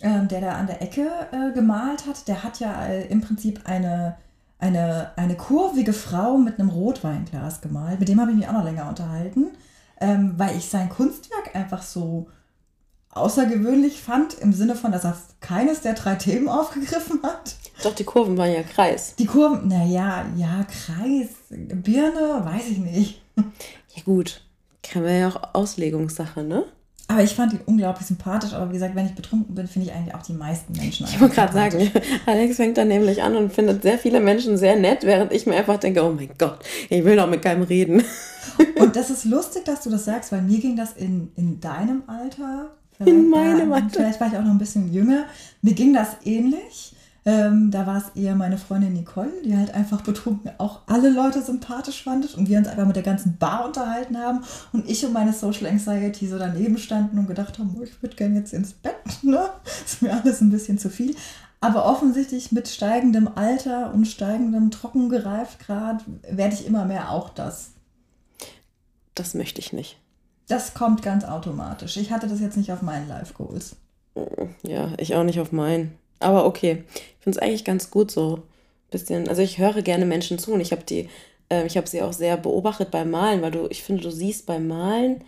ähm, der da an der Ecke äh, gemalt hat, der hat ja äh, im Prinzip eine, eine, eine kurvige Frau mit einem Rotweinglas gemalt. Mit dem habe ich mich auch noch länger unterhalten. ähm, weil ich sein Kunstwerk einfach so außergewöhnlich fand, im Sinne von, dass er keines der drei Themen aufgegriffen hat. Doch, die Kurven waren ja Kreis. Die Kurven, naja, ja, Kreis, Birne, weiß ich nicht. Ja, gut. Kann man ja auch Auslegungssache, ne? Aber ich fand ihn unglaublich sympathisch. Aber wie gesagt, wenn ich betrunken bin, finde ich eigentlich auch die meisten Menschen. Ich wollte gerade sagen, Alex fängt dann nämlich an und findet sehr viele Menschen sehr nett, während ich mir einfach denke, oh mein Gott, ich will doch mit keinem reden. Und das ist lustig, dass du das sagst, weil mir ging das in, in deinem Alter. In meinem Alter. Vielleicht war ich auch noch ein bisschen jünger. Mir ging das ähnlich. Ähm, da war es eher meine Freundin Nicole, die halt einfach betrunken auch alle Leute sympathisch fand und wir uns einfach mit der ganzen Bar unterhalten haben und ich und meine Social Anxiety so daneben standen und gedacht haben, oh, ich würde gerne jetzt ins Bett, ne? Ist mir alles ein bisschen zu viel. Aber offensichtlich mit steigendem Alter und steigendem Trockengereifgrad werde ich immer mehr auch das. Das möchte ich nicht. Das kommt ganz automatisch. Ich hatte das jetzt nicht auf meinen Live Goals. Ja, ich auch nicht auf meinen. Aber okay, ich finde es eigentlich ganz gut so. Bisschen, also ich höre gerne Menschen zu und ich habe die, äh, ich habe sie auch sehr beobachtet beim Malen, weil du, ich finde, du siehst beim Malen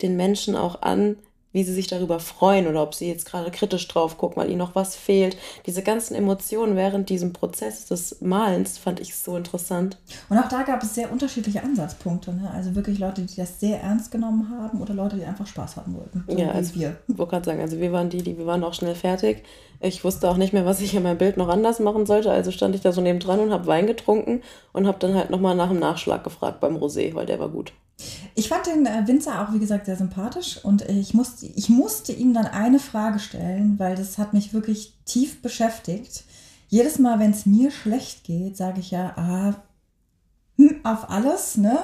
den Menschen auch an, wie sie sich darüber freuen oder ob sie jetzt gerade kritisch drauf gucken, weil ihnen noch was fehlt. Diese ganzen Emotionen während diesem Prozess des Malens fand ich so interessant. Und auch da gab es sehr unterschiedliche Ansatzpunkte. Ne? Also wirklich Leute, die das sehr ernst genommen haben oder Leute, die einfach Spaß haben wollten. So ja, also wir. Ich wollte gerade sagen, also wir waren die, die wir waren auch schnell fertig. Ich wusste auch nicht mehr, was ich in meinem Bild noch anders machen sollte. Also stand ich da so nebendran und habe Wein getrunken und habe dann halt nochmal nach dem Nachschlag gefragt beim Rosé, weil der war gut. Ich fand den äh, Winzer auch, wie gesagt, sehr sympathisch und ich musste, ich musste ihm dann eine Frage stellen, weil das hat mich wirklich tief beschäftigt. Jedes Mal, wenn es mir schlecht geht, sage ich ja, ah, hm, auf alles, ne?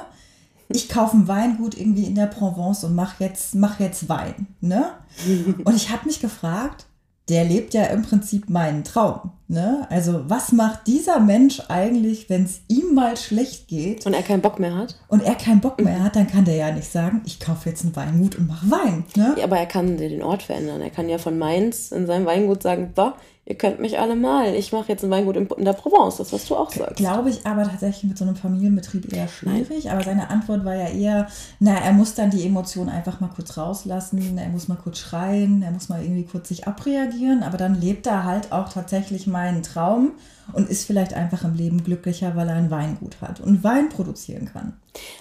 Ich kaufe ein Weingut irgendwie in der Provence und mach jetzt, mach jetzt Wein, ne? Und ich habe mich gefragt, der lebt ja im Prinzip meinen Traum. Ne? Also was macht dieser Mensch eigentlich, wenn es ihm mal schlecht geht? Und er keinen Bock mehr hat? Und er keinen Bock mehr hat, dann kann der ja nicht sagen, ich kaufe jetzt ein Weingut und mache Wein. Ne? Ja, aber er kann den Ort verändern. Er kann ja von Mainz in seinem Weingut sagen, da, ihr könnt mich alle mal. Ich mache jetzt ein Weingut in, der Provence, das was du auch sagst. Glaube ich aber tatsächlich mit so einem Familienbetrieb eher schwierig. Nein. Aber seine Antwort war ja eher, na, er muss dann die Emotionen einfach mal kurz rauslassen, er muss mal kurz schreien, er muss mal irgendwie kurz sich abreagieren, aber dann lebt er halt auch tatsächlich meinen Traum und ist vielleicht einfach im Leben glücklicher, weil er ein Weingut hat und Wein produzieren kann.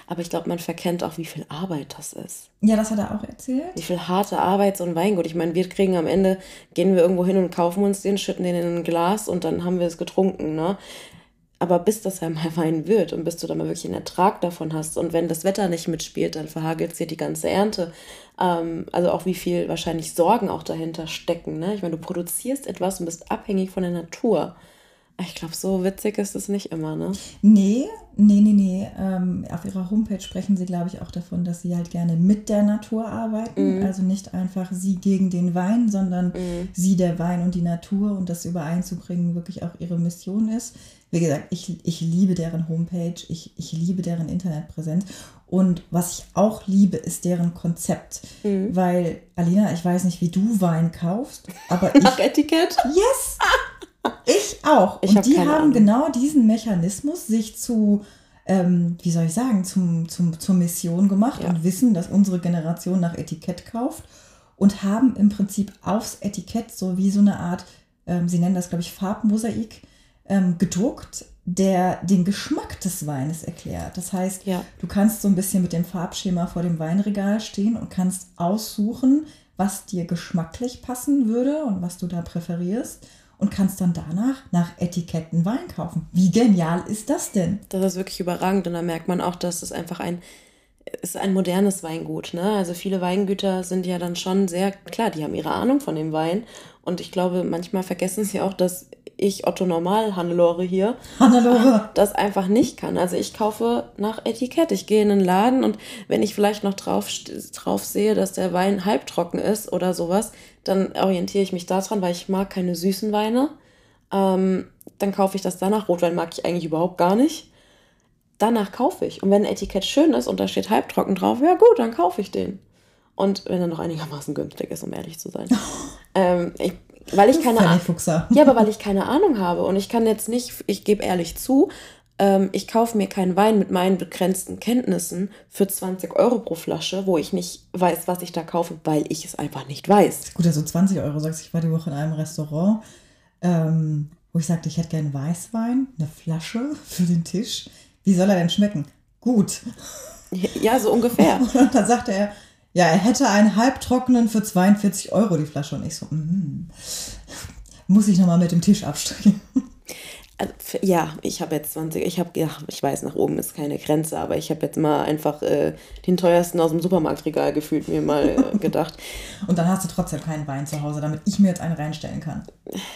Aber ich glaube, man verkennt auch, wie viel Arbeit das ist. Ja, das hat er auch erzählt. Wie viel harte Arbeit so ein Weingut. Ich meine, wir kriegen am Ende, gehen wir irgendwo hin und kaufen uns den, schütten den in ein Glas und dann haben wir es getrunken, ne? Aber bis das einmal Wein wird und bis du dann mal wirklich einen Ertrag davon hast und wenn das Wetter nicht mitspielt, dann verhagelt es dir die ganze Ernte. Ähm, also auch wie viel wahrscheinlich Sorgen auch dahinter stecken. Ne? Ich meine, du produzierst etwas und bist abhängig von der Natur. Ich glaube, so witzig ist es nicht immer, ne? Nee, nee, nee, nee. Ähm, auf ihrer Homepage sprechen sie, glaube ich, auch davon, dass sie halt gerne mit der Natur arbeiten. Mhm. Also nicht einfach sie gegen den Wein, sondern mhm. sie, der Wein und die Natur und das übereinzubringen wirklich auch ihre Mission ist. Wie gesagt, ich, ich liebe deren Homepage, ich, ich liebe deren Internetpräsenz. Und was ich auch liebe, ist deren Konzept. Mhm. Weil, Alina, ich weiß nicht, wie du Wein kaufst, aber ich. Nach Etikett? Yes! Ich auch. Ich und hab die haben Ahnung. genau diesen Mechanismus, sich zu, ähm, wie soll ich sagen, zum, zum, zur Mission gemacht ja. und wissen, dass unsere Generation nach Etikett kauft und haben im Prinzip aufs Etikett so wie so eine Art, ähm, sie nennen das, glaube ich, Farbmosaik, ähm, gedruckt, der den Geschmack des Weines erklärt. Das heißt, ja. du kannst so ein bisschen mit dem Farbschema vor dem Weinregal stehen und kannst aussuchen, was dir geschmacklich passen würde und was du da präferierst und kannst dann danach nach Etiketten Wein kaufen. Wie genial ist das denn? Das ist wirklich überragend und da merkt man auch, dass es einfach ein ist ein modernes Weingut. Ne? Also viele Weingüter sind ja dann schon sehr, klar, die haben ihre Ahnung von dem Wein. Und ich glaube, manchmal vergessen sie auch, dass ich, Otto Normal Hannelore hier, Hannelore. das einfach nicht kann. Also ich kaufe nach Etikett. Ich gehe in einen Laden und wenn ich vielleicht noch drauf, drauf sehe, dass der Wein halbtrocken ist oder sowas, dann orientiere ich mich daran, weil ich mag keine süßen Weine. Ähm, dann kaufe ich das danach. Rotwein mag ich eigentlich überhaupt gar nicht. Danach kaufe ich. Und wenn ein Etikett schön ist und da steht halbtrocken drauf, ja gut, dann kaufe ich den. Und wenn er noch einigermaßen günstig ist, um ehrlich zu sein. ähm, ich weil ich keine Ahnung. Ja, aber weil ich keine Ahnung habe und ich kann jetzt nicht, ich gebe ehrlich zu, ähm, ich kaufe mir keinen Wein mit meinen begrenzten Kenntnissen für 20 Euro pro Flasche, wo ich nicht weiß, was ich da kaufe, weil ich es einfach nicht weiß. Gut, also 20 Euro, sagst du, ich war die Woche in einem Restaurant, ähm, wo ich sagte, ich hätte gerne Weißwein, eine Flasche für den Tisch. Wie soll er denn schmecken? Gut. Ja, so ungefähr. Und dann sagte er, ja, er hätte einen halbtrockenen für 42 Euro die Flasche. Und ich so, mm, muss ich nochmal mit dem Tisch abstrichen. Also, ja, ich habe jetzt 20, ich habe, ja, ich weiß, nach oben ist keine Grenze, aber ich habe jetzt mal einfach äh, den teuersten aus dem Supermarktregal gefühlt mir mal äh, gedacht. Und dann hast du trotzdem keinen Wein zu Hause, damit ich mir jetzt einen reinstellen kann.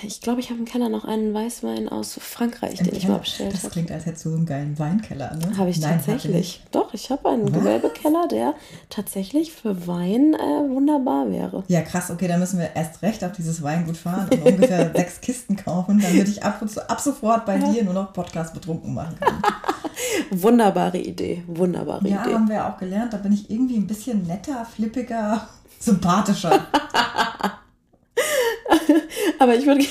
Ich glaube, ich habe im Keller noch einen Weißwein aus Frankreich, Im den ich Keller? mal bestellt Das habe. klingt, als hättest du so einen geilen Weinkeller, ne? Habe ich Nein, tatsächlich. nicht. Doch, ich habe einen Was? Gewölbekeller, der tatsächlich für Wein äh, wunderbar wäre. Ja, krass, okay, dann müssen wir erst recht auf dieses Weingut fahren und ungefähr sechs Kisten kaufen, damit ich ab, und zu, ab sofort bei dir nur noch Podcast betrunken machen kann. Wunderbare Idee, wunderbare Ja, Idee. haben wir ja auch gelernt, da bin ich irgendwie ein bisschen netter, flippiger, sympathischer. Aber ich würde.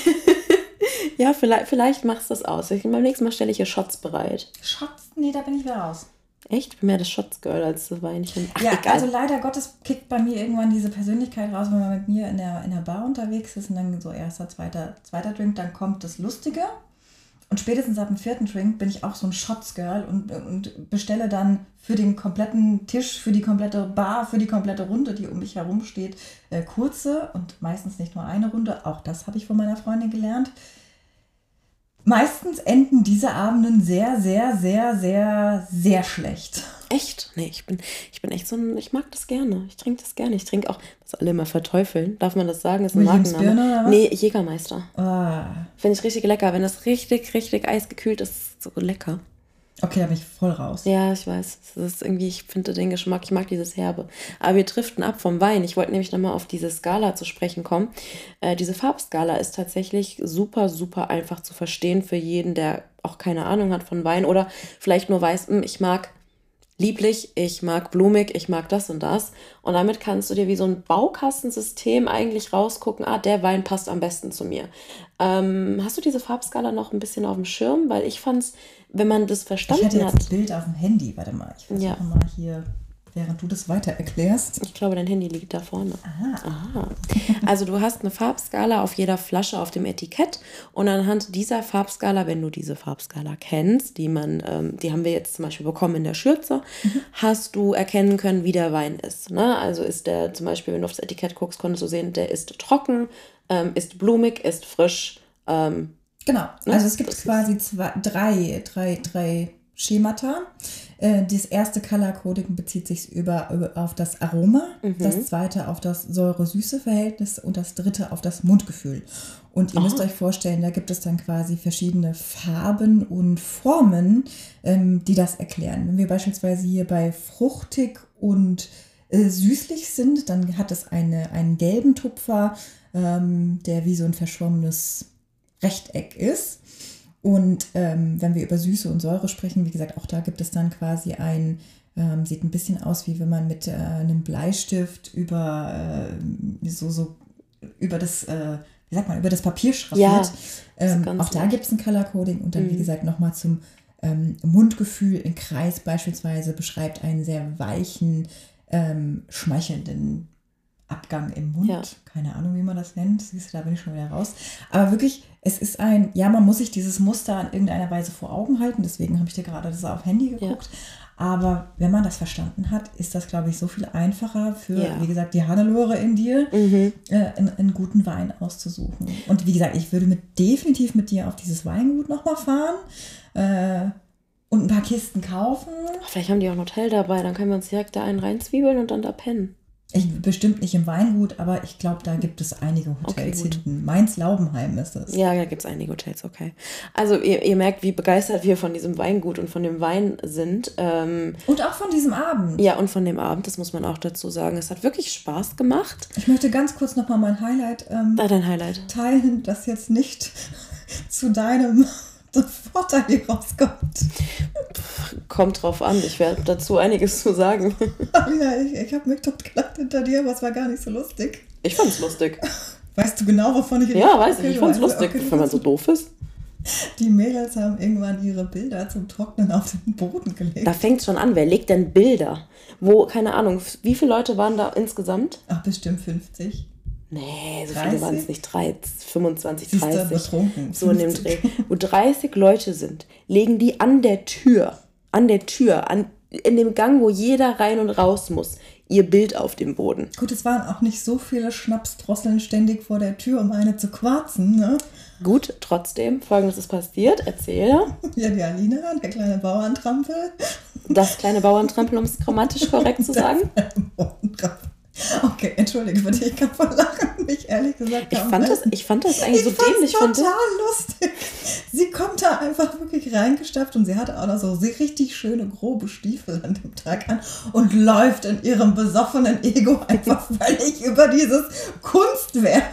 ja, vielleicht, vielleicht machst du das aus. Ich, beim nächsten Mal stelle ich hier Shots bereit. Schatz, nee, da bin ich wieder raus. Echt? Ich bin mehr das Shots-Girl als das Weinchen. Ach, ja, egal. also leider Gottes kickt bei mir irgendwann diese Persönlichkeit raus, wenn man mit mir in der, in der Bar unterwegs ist und dann so erster, zweiter, zweiter Drink, dann kommt das Lustige. Und spätestens ab dem vierten Drink bin ich auch so ein Shots-Girl und, und bestelle dann für den kompletten Tisch, für die komplette Bar, für die komplette Runde, die um mich herum steht, äh, kurze und meistens nicht nur eine Runde. Auch das habe ich von meiner Freundin gelernt. Meistens enden diese Abenden sehr, sehr, sehr, sehr, sehr schlecht. Echt? Nee, ich bin, ich bin echt so ein. Ich mag das gerne. Ich trinke das gerne. Ich trinke auch, was alle immer verteufeln. Darf man das sagen? Ist ein Markenname. Oder was? Nee, Jägermeister. Ah, Finde ich richtig lecker. Wenn das richtig, richtig eisgekühlt ist, ist es so lecker. Okay, da bin ich voll raus. Ja, ich weiß. Das ist irgendwie, ich finde den Geschmack, ich mag dieses Herbe. Aber wir driften ab vom Wein. Ich wollte nämlich nochmal auf diese Skala zu sprechen kommen. Äh, diese Farbskala ist tatsächlich super, super einfach zu verstehen für jeden, der auch keine Ahnung hat von Wein oder vielleicht nur weiß, "Hm, ich mag lieblich, ich mag blumig, ich mag das und das. Und damit kannst du dir wie so ein Baukastensystem eigentlich rausgucken, ah, der Wein passt am besten zu mir. Ähm, hast du diese Farbskala noch ein bisschen auf dem Schirm? Weil ich fand es, wenn man das Ich verstanden hat. jetzt ein Bild auf dem Handy. Warte mal, ich versuche Ja. mal hier, während du das weiter erklärst. Ich glaube, dein Handy liegt da vorne. Aha. Aha. Also du hast eine Farbskala auf jeder Flasche auf dem Etikett und anhand dieser Farbskala, wenn du diese Farbskala kennst, die man, ähm, die haben wir jetzt zum Beispiel bekommen in der Schürze, hast du erkennen können, wie der Wein ist. Ne? Also ist der zum Beispiel, wenn du aufs Etikett guckst, konntest du sehen, der ist trocken, ähm, ist blumig, ist frisch. Ähm, Genau, Ne? also es gibt quasi zwei, drei, drei, drei Schemata. Äh, das erste Color Coding bezieht sich über, auf das Aroma, das zweite auf das Säure-Süße-Verhältnis und das dritte auf das Mundgefühl. Und ihr müsst Ah. euch vorstellen, da gibt es dann quasi verschiedene Farben und Formen, ähm, die das erklären. Wenn wir beispielsweise hier bei fruchtig und äh, süßlich sind, dann hat es eine, einen gelben Tupfer, ähm, der wie so ein verschwommenes Rechteck ist. Und ähm, wenn wir über Süße und Säure sprechen, wie gesagt, auch da gibt es dann quasi ein, ähm, sieht ein bisschen aus, wie wenn man mit äh, einem Bleistift über äh, so, so über das, äh, wie sagt man, über das Papier Ja, schraffiert. ähm, ganz auch da gibt es ein Color Coding und dann, wie Mhm. gesagt, nochmal zum ähm, Mundgefühl. Ein Kreis beispielsweise beschreibt einen sehr weichen, ähm, schmeichelnden Abgang im Mund. Ja. Keine Ahnung, wie man das nennt. Siehst du, da bin ich schon wieder raus. Aber wirklich, es ist ein, ja, man muss sich dieses Muster in irgendeiner Weise vor Augen halten. Deswegen habe ich dir gerade das auf Handy geguckt. Aber wenn man das verstanden hat, ist das, glaube ich, so viel einfacher für, Ja. wie gesagt, die Hannelore in dir, mhm. äh, einen, einen guten Wein auszusuchen. Und wie gesagt, ich würde mit, definitiv mit dir auf dieses Weingut nochmal fahren äh, und ein paar Kisten kaufen. Vielleicht haben die auch ein Hotel dabei, dann können wir uns direkt da einen reinzwiebeln und dann da pennen. Ich, bestimmt nicht im Weingut, aber ich glaube, da gibt es einige Hotels gut. hinten. Mainz-Laubenheim ist es. Ja, da gibt es einige Hotels, okay. Also ihr, ihr merkt, wie begeistert wir von diesem Weingut und von dem Wein sind. Ähm, Und auch von diesem Abend. ja, und von dem Abend, das muss man auch dazu sagen. Es hat wirklich Spaß gemacht. Ich möchte ganz kurz nochmal mein Highlight ähm, Da dein Highlight. teilen, das jetzt nicht zu deinem Vorteil hier rauskommt. Kommt drauf an, ich werde dazu einiges zu sagen. ja, ich ich habe mich totgelacht hinter dir, aber es war gar nicht so lustig. Ich fand's lustig. Weißt du genau, wovon ich Ja, weiß Okay, ich, ich fand's weißt, lustig, okay, wenn man so doof ist. Die Mädels haben irgendwann ihre Bilder zum Trocknen auf den Boden gelegt. Da fängt schon an. Wer legt denn Bilder? Wo, keine Ahnung, wie viele Leute waren da insgesamt? Ach, bestimmt 50. Nee, so 30? viele waren es nicht. 30, 25, Siehst du, 30. betrunken. So in dem 50. Dreh. Wo 30 Leute sind, legen die an der Tür, an der Tür, an, in dem Gang, wo jeder rein und raus muss, ihr Bild auf dem Boden. Gut, es waren auch nicht so viele Schnapsdrosseln ständig vor der Tür, um eine zu quarzen, ne? Gut, trotzdem, folgendes ist passiert. Erzähle. Ja, die Alina, der kleine Bauerntrampel. Das kleine Bauerntrampel, um es grammatisch korrekt zu sagen. Bauerntrampel. Okay, entschuldige bitte, ich kann vor Lachen mich ehrlich gesagt Ich fand das, ich fand das eigentlich so ich fand's dämlich von dir. total lustig. Sie kommt da einfach wirklich reingestapft und sie hatte auch noch so richtig schöne grobe Stiefel an dem Tag an und läuft in ihrem besoffenen Ego einfach völlig über dieses Kunstwerk,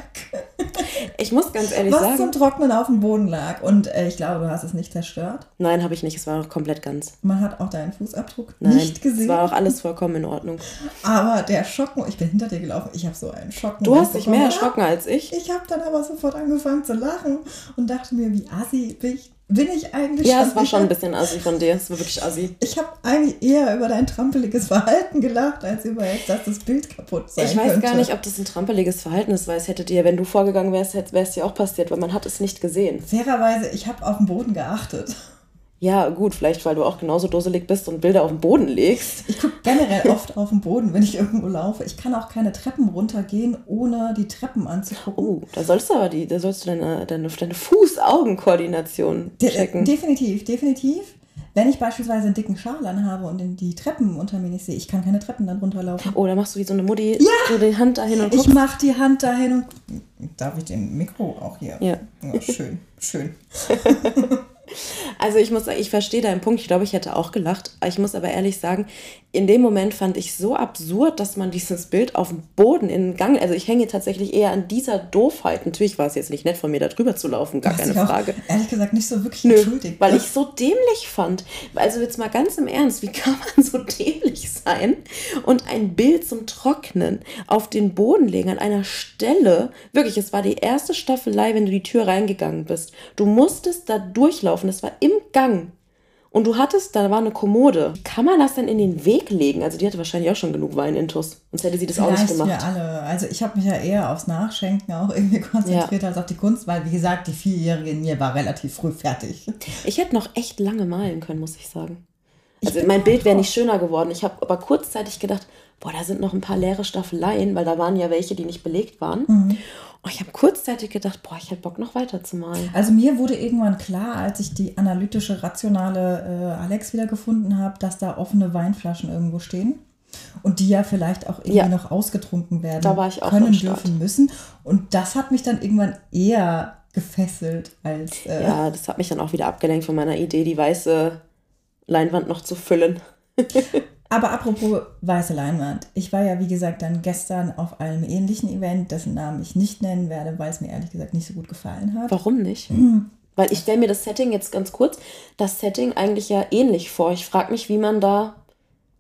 Ich muss ganz ehrlich was sagen. zum Trocknen auf dem Boden lag. Und äh, ich glaube, du hast es nicht zerstört. Nein, habe ich nicht. Es war noch komplett ganz. Man hat auch deinen Fußabdruck Nein, nicht gesehen. es war auch alles vollkommen in Ordnung. aber der Schock, ich bin hinter dir gelaufen, ich habe so einen Schock. Du hast dich mehr erschrocken als ich. Ich habe dann aber sofort angefangen zu lachen und dachte mir, wie assi bin ich, bin ich eigentlich Ja, es war schon ein bisschen assi von dir. Es war wirklich assi. Ich habe eigentlich eher über dein trampeliges Verhalten gelacht, als über jetzt, dass das Bild kaputt sein Ich weiß könnte. gar nicht, ob das ein trampeliges Verhalten ist, weil es hätte dir, wenn du vorgegangen wärst, wäre es dir auch passiert, weil man hat es nicht gesehen. Fairerweise, ich habe auf den Boden geachtet. Ja, gut, vielleicht, weil du auch genauso dusselig bist und Bilder auf den Boden legst. Ich gucke generell oft auf den Boden, wenn ich irgendwo laufe. Ich kann auch keine Treppen runtergehen, ohne die Treppen anzugucken. Oh, da sollst du aber die, da sollst du deine, deine, deine Fuß-Augen-Koordination De checken. definitiv, definitiv. Wenn ich beispielsweise einen dicken Schal anhabe und in die Treppen unter mir nicht sehe, ich kann keine Treppen dann runterlaufen. Oh, da machst du wie so eine Mutti so die Hand dahin und Ich guckst. mache die Hand dahin und. Darf ich den Mikro auch hier? Ja. ja schön, schön. Also ich muss sagen, ich verstehe deinen Punkt. Ich glaube, ich hätte auch gelacht. Ich muss aber ehrlich sagen, in dem Moment fand ich so absurd, dass man dieses Bild auf dem Boden in den Gang, also ich hänge tatsächlich eher an dieser Doofheit. Natürlich war es jetzt nicht nett von mir, da drüber zu laufen, gar Was keine ich auch, Frage. Ehrlich gesagt, nicht so wirklich Nö, entschuldigt. weil ich so dämlich fand. Also jetzt mal ganz im Ernst, wie kann man so dämlich sein und ein Bild zum Trocknen auf den Boden legen an einer Stelle? Wirklich, es war die erste Staffelei, wenn du die Tür reingegangen bist. Du musstest da durchlaufen, es war im Gang. Und du hattest, da war eine Kommode. Kann man das denn in den Weg legen? Also die hatte wahrscheinlich auch schon genug Wein intus. Sonst hätte sie das auch nicht Vielleicht wir gemacht. alle. Also ich habe mich ja eher aufs Nachschenken auch irgendwie konzentriert als auf die Kunst, weil wie gesagt, die Vierjährige in mir war relativ früh fertig. Ich hätte noch echt lange malen können, muss ich sagen. Ich Also bin mein Bild wäre nicht schöner geworden. Ich habe aber kurzzeitig gedacht, boah, da sind noch ein paar leere Staffeleien, weil da waren ja welche, die nicht belegt waren. Mhm. Und ich habe kurzzeitig gedacht, boah, ich hätte Bock noch weiter zu malen. Also mir wurde irgendwann klar, als ich die analytische, rationale äh, Alex wiedergefunden habe, dass da offene Weinflaschen irgendwo stehen. Und die ja vielleicht auch irgendwie Ja. noch ausgetrunken werden Da war ich auch können, dürfen, müssen. Und das hat mich dann irgendwann eher gefesselt als äh, Ja, das hat mich dann auch wieder abgelenkt von meiner Idee, die weiße Leinwand noch zu füllen. Aber apropos weiße Leinwand. Ich war ja, wie gesagt, dann gestern auf einem ähnlichen Event, dessen Namen ich nicht nennen werde, weil es mir ehrlich gesagt nicht so gut gefallen hat. Warum nicht? Mhm. Weil ich stelle mir das Setting jetzt ganz kurz, das Setting eigentlich ja ähnlich vor. Ich frage mich, wie man da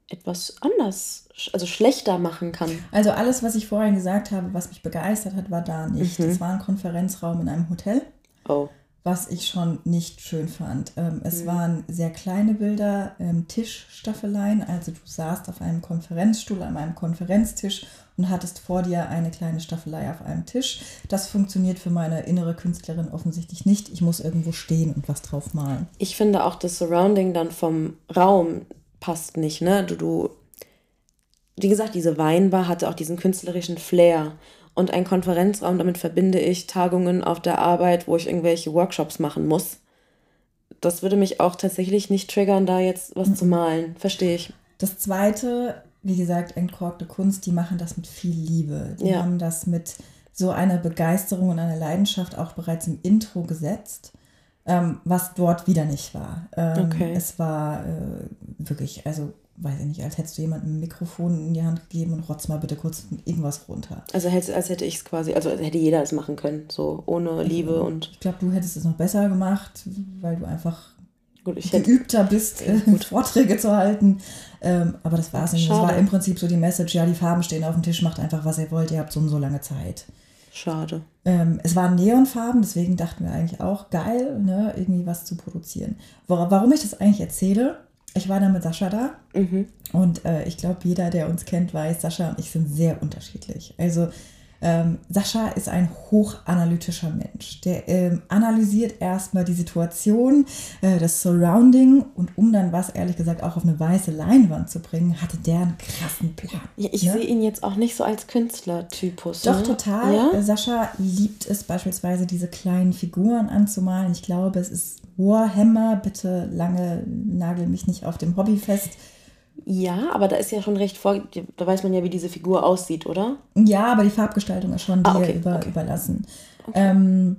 etwas anders, also schlechter machen kann. Also alles, was ich vorhin gesagt habe, was mich begeistert hat, war da nicht. Mhm. Es war ein Konferenzraum in einem Hotel, Oh. Was ich schon nicht schön fand. Ähm, es Mhm. waren sehr kleine Bilder, ähm, Tischstaffeleien. Also du saßt auf einem Konferenzstuhl an einem Konferenztisch und hattest vor dir eine kleine Staffelei auf einem Tisch. Das funktioniert für meine innere Künstlerin offensichtlich nicht. Ich muss irgendwo stehen und was drauf malen. Ich finde auch das Surrounding dann vom Raum passt nicht, ne? Du, du, wie gesagt, diese Weinbar hatte auch diesen künstlerischen Flair. Und ein Konferenzraum, damit verbinde ich Tagungen auf der Arbeit, wo ich irgendwelche Workshops machen muss. Das würde mich auch tatsächlich nicht triggern, da jetzt was zu malen. Verstehe ich. Das zweite, wie gesagt, entkorkte Kunst, die machen das mit viel Liebe. Die Ja. haben das mit so einer Begeisterung und einer Leidenschaft auch bereits im Intro gesetzt, ähm, was dort wieder nicht war. Ähm, Okay. Es war äh, wirklich, also weiß ich nicht, als hättest du jemandem ein Mikrofon in die Hand gegeben und rotz mal bitte kurz irgendwas runter. Also als, als hätte ich es quasi, also als hätte jeder es machen können, so ohne Liebe und Ich glaube, du hättest es noch besser gemacht, weil du einfach gut, ich hätte. geübter bist, äh, Vorträge zu halten. Ähm, aber das war es nicht. Das Schade. war im Prinzip so die Message, ja, die Farben stehen auf dem Tisch, macht einfach, was ihr wollt, ihr habt so und so lange Zeit. Schade. Ähm, es waren Neonfarben, deswegen dachten wir eigentlich auch, geil, ne, irgendwie was zu produzieren. Warum ich das eigentlich erzähle, ich war da mit Sascha da Mhm. und äh, ich glaube, jeder, der uns kennt, weiß, Sascha und ich sind sehr unterschiedlich. Also ähm, Sascha ist ein hochanalytischer Mensch. Der ähm, analysiert erstmal die Situation, äh, das Surrounding und um dann was, ehrlich gesagt, auch auf eine weiße Leinwand zu bringen, hatte der einen krassen Plan. Ja, ich ne? sehe ihn jetzt auch nicht so als Künstlertypus. Doch, ne? total. Ja? Äh, Sascha liebt es beispielsweise, diese kleinen Figuren anzumalen. Ich glaube, es ist Warhammer. Bitte lange nagel mich nicht auf dem Hobby fest. Ja, aber da ist ja schon recht vor. Da weiß man ja, wie diese Figur aussieht, oder? Ja, aber die Farbgestaltung ist schon dir Ah, okay, über, okay. überlassen. Ähm,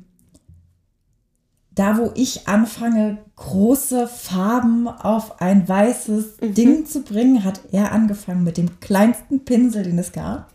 da, wo ich anfange, große Farben auf ein weißes Mhm. Ding zu bringen, hat er angefangen mit dem kleinsten Pinsel, den es gab.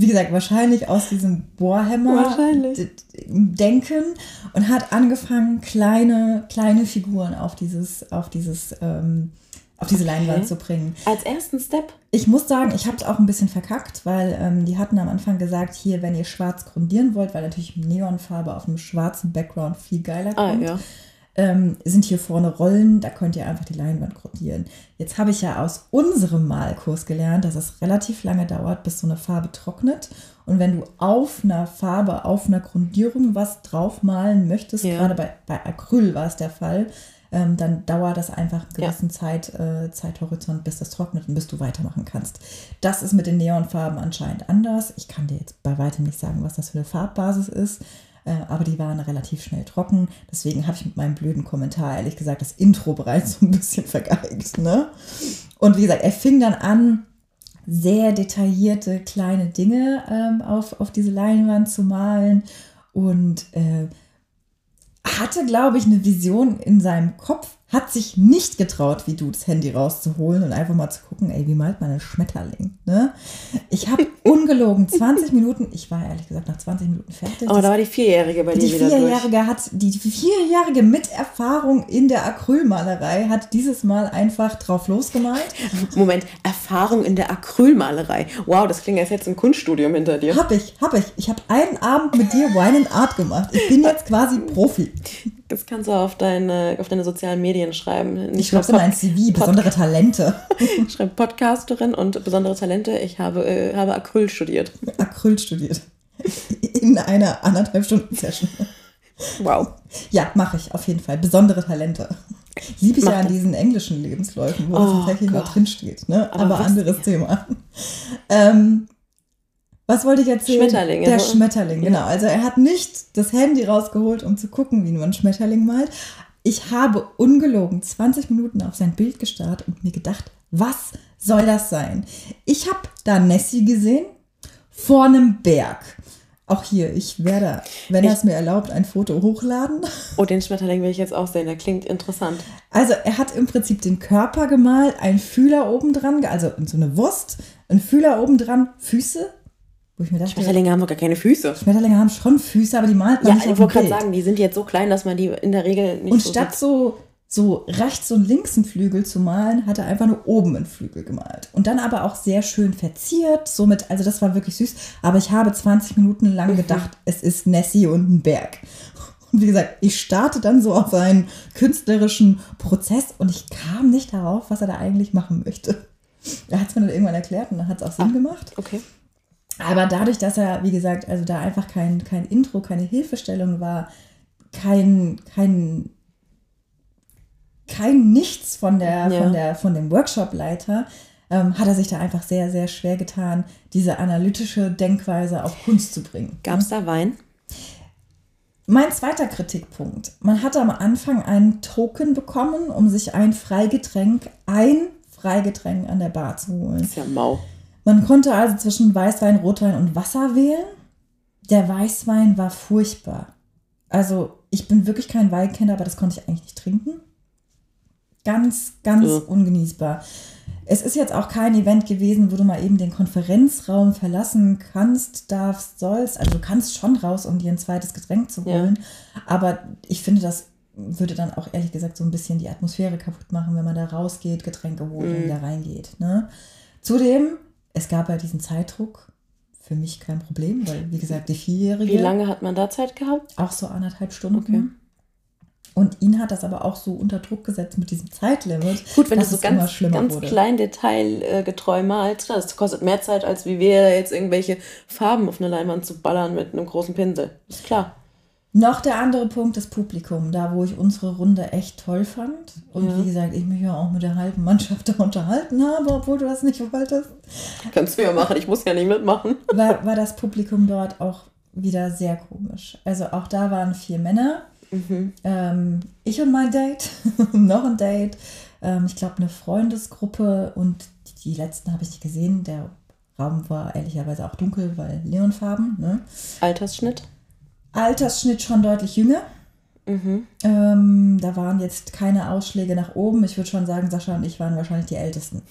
Wie gesagt, wahrscheinlich aus diesem Warhammer Wahrscheinlich. d- d- Denken und hat angefangen, kleine, kleine Figuren auf dieses, auf dieses, ähm, auf diese Okay. Leinwand zu bringen. Als ersten Step. Ich muss sagen, ich habe es auch ein bisschen verkackt, weil ähm, die hatten am Anfang gesagt, hier, wenn ihr schwarz grundieren wollt, weil natürlich Neonfarbe auf einem schwarzen Background viel geiler Ah, kommt, ja. Ähm, sind hier vorne Rollen, da könnt ihr einfach die Leinwand grundieren. Jetzt habe ich ja aus unserem Malkurs gelernt, dass es relativ lange dauert, bis so eine Farbe trocknet. Und wenn du auf einer Farbe, auf einer Grundierung was draufmalen möchtest, Ja. gerade bei, bei Acryl war es der Fall, ähm, dann dauert das einfach einen Ja. gewissen Zeit, äh, Zeithorizont, bis das trocknet und bis du weitermachen kannst. Das ist mit den Neonfarben anscheinend anders. Ich kann dir jetzt bei weitem nicht sagen, was das für eine Farbbasis ist, aber die waren relativ schnell trocken. Deswegen habe ich mit meinem blöden Kommentar, ehrlich gesagt, das Intro bereits so ein bisschen vergeigt. Ne? Und wie gesagt, er fing dann an, sehr detaillierte kleine Dinge ähm, auf, auf diese Leinwand zu malen und äh, hatte, glaube ich, eine Vision in seinem Kopf, hat sich nicht getraut, wie du das Handy rauszuholen und einfach mal zu gucken, ey, wie malt man einen Schmetterling? Ne? Ich habe ungelogen 20 Minuten, ich war ehrlich gesagt nach 20 Minuten fertig. Aber da war die Vierjährige bei Die dir wieder durch. Vierjährige hat, die Vierjährige mit Erfahrung in der Acrylmalerei hat dieses Mal einfach drauf losgemalt. Moment, Erfahrung in der Acrylmalerei. Wow, das klingt, als hättest du ein Kunststudium hinter dir. Hab ich, hab ich. Ich habe einen Abend mit dir Wine and Art gemacht. Ich bin jetzt quasi Profi. Das kannst du auf deine, auf deine sozialen Medien schreiben. Ich Nicht schreibe immer ein CV, besondere Talente. Pod schreib Podcasterin und besondere Talente. Ich habe, äh, habe Acryl studiert. Acryl studiert. In einer anderthalb Stunden Session. Wow. Ja, mache ich auf jeden Fall. Besondere Talente. Liebe ich Mach ja an diesen englischen Lebensläufen, wo Oh das tatsächlich mal Gott. drinsteht. Ne? Aber Aber, anderes Thema. Ähm, was wollte ich erzählen? Schmetterlinge, Der ne? Schmetterling, genau. Also er hat nicht das Handy rausgeholt, um zu gucken, wie man einen Schmetterling malt. Ich habe ungelogen 20 Minuten auf sein Bild gestarrt und mir gedacht, was soll das sein? Ich habe da Nessie gesehen vor einem Berg. Auch hier, ich werde, wenn er es mir erlaubt, ein Foto hochladen. Oh, den Schmetterling will ich jetzt auch sehen. Der klingt interessant. Also er hat im Prinzip den Körper gemalt, einen Fühler oben dran, also so eine Wurst, ein Fühler oben dran, Füße. Wo ich mir dachte, Schmetterlinge haben doch gar keine Füße. Schmetterlinge haben schon Füße, aber die malt man Ja, nicht auf ich wollte gerade sagen, die sind jetzt so klein, dass man die in der Regel nicht Und so statt sieht. so, so rechts und links einen Flügel zu malen, hat er einfach nur oben einen Flügel gemalt. Und dann aber auch sehr schön verziert. Somit, also das war wirklich süß. Aber ich habe 20 Minuten Mhm. lang gedacht, es ist Nessie und ein Berg. Und wie gesagt, ich starte dann so auf einen künstlerischen Prozess und ich kam nicht darauf, was er da eigentlich machen möchte. Er hat es mir dann irgendwann erklärt und dann hat es auch Sinn gemacht. Okay. Aber dadurch, dass er, wie gesagt, also da einfach kein, kein Intro, keine Hilfestellung war, kein, kein, kein Nichts von, der, Ja. von, der, von dem Workshopleiter, ähm, hat er sich da einfach sehr, sehr schwer getan, diese analytische Denkweise auf Kunst zu bringen. Gab es da Wein? Mein zweiter Kritikpunkt. Man hatte am Anfang einen Token bekommen, um sich ein Freigetränk, ein Freigetränk an der Bar zu holen. Ist ja mau. Man konnte also zwischen Weißwein, Rotwein und Wasser wählen. Der Weißwein war furchtbar. Also ich bin wirklich kein Weinkenner, aber das konnte ich eigentlich nicht trinken. Ganz, ganz Ja. ungenießbar. Es ist jetzt auch kein Event gewesen, wo du mal eben den Konferenzraum verlassen kannst, darfst, sollst. Also du kannst schon raus, um dir ein zweites Getränk zu Ja. holen. Aber ich finde, das würde dann auch ehrlich gesagt so ein bisschen die Atmosphäre kaputt machen, wenn man da rausgeht, Getränke holt und Mhm. wieder reingeht. Ne? Zudem, es gab ja diesen Zeitdruck. für mich kein Problem, weil, wie gesagt, die Vierjährige. Wie lange hat man da Zeit gehabt? Auch so anderthalb Stunden. Okay. Und ihn hat das aber auch so unter Druck gesetzt mit diesem Zeitlimit. Gut, wenn du so ganz, ganz wurde. klein detailgetreu malst, das kostet mehr Zeit, als wie wir jetzt irgendwelche Farben auf eine Leinwand zu ballern mit einem großen Pinsel. Ist klar. Noch der andere Punkt, das Publikum, da wo ich unsere Runde echt toll fand. Und ja. wie gesagt, ich mich ja auch mit der halben Mannschaft da unterhalten habe, obwohl du das nicht wolltest. Kannst du ja machen, ich muss ja nicht mitmachen. War, war das Publikum dort auch wieder sehr komisch. Also auch da waren vier Männer Mhm. Ähm, ich und mein Date, noch ein Date, ähm, ich glaube eine Freundesgruppe und die, die letzten habe ich nicht gesehen. Der Raum war ehrlicherweise auch dunkel, weil Neonfarben. Ne? Altersschnitt? Altersschnitt schon deutlich jünger. Mhm. Ähm, da waren jetzt keine Ausschläge nach oben. Ich würde schon sagen, Sascha und ich waren wahrscheinlich die Ältesten.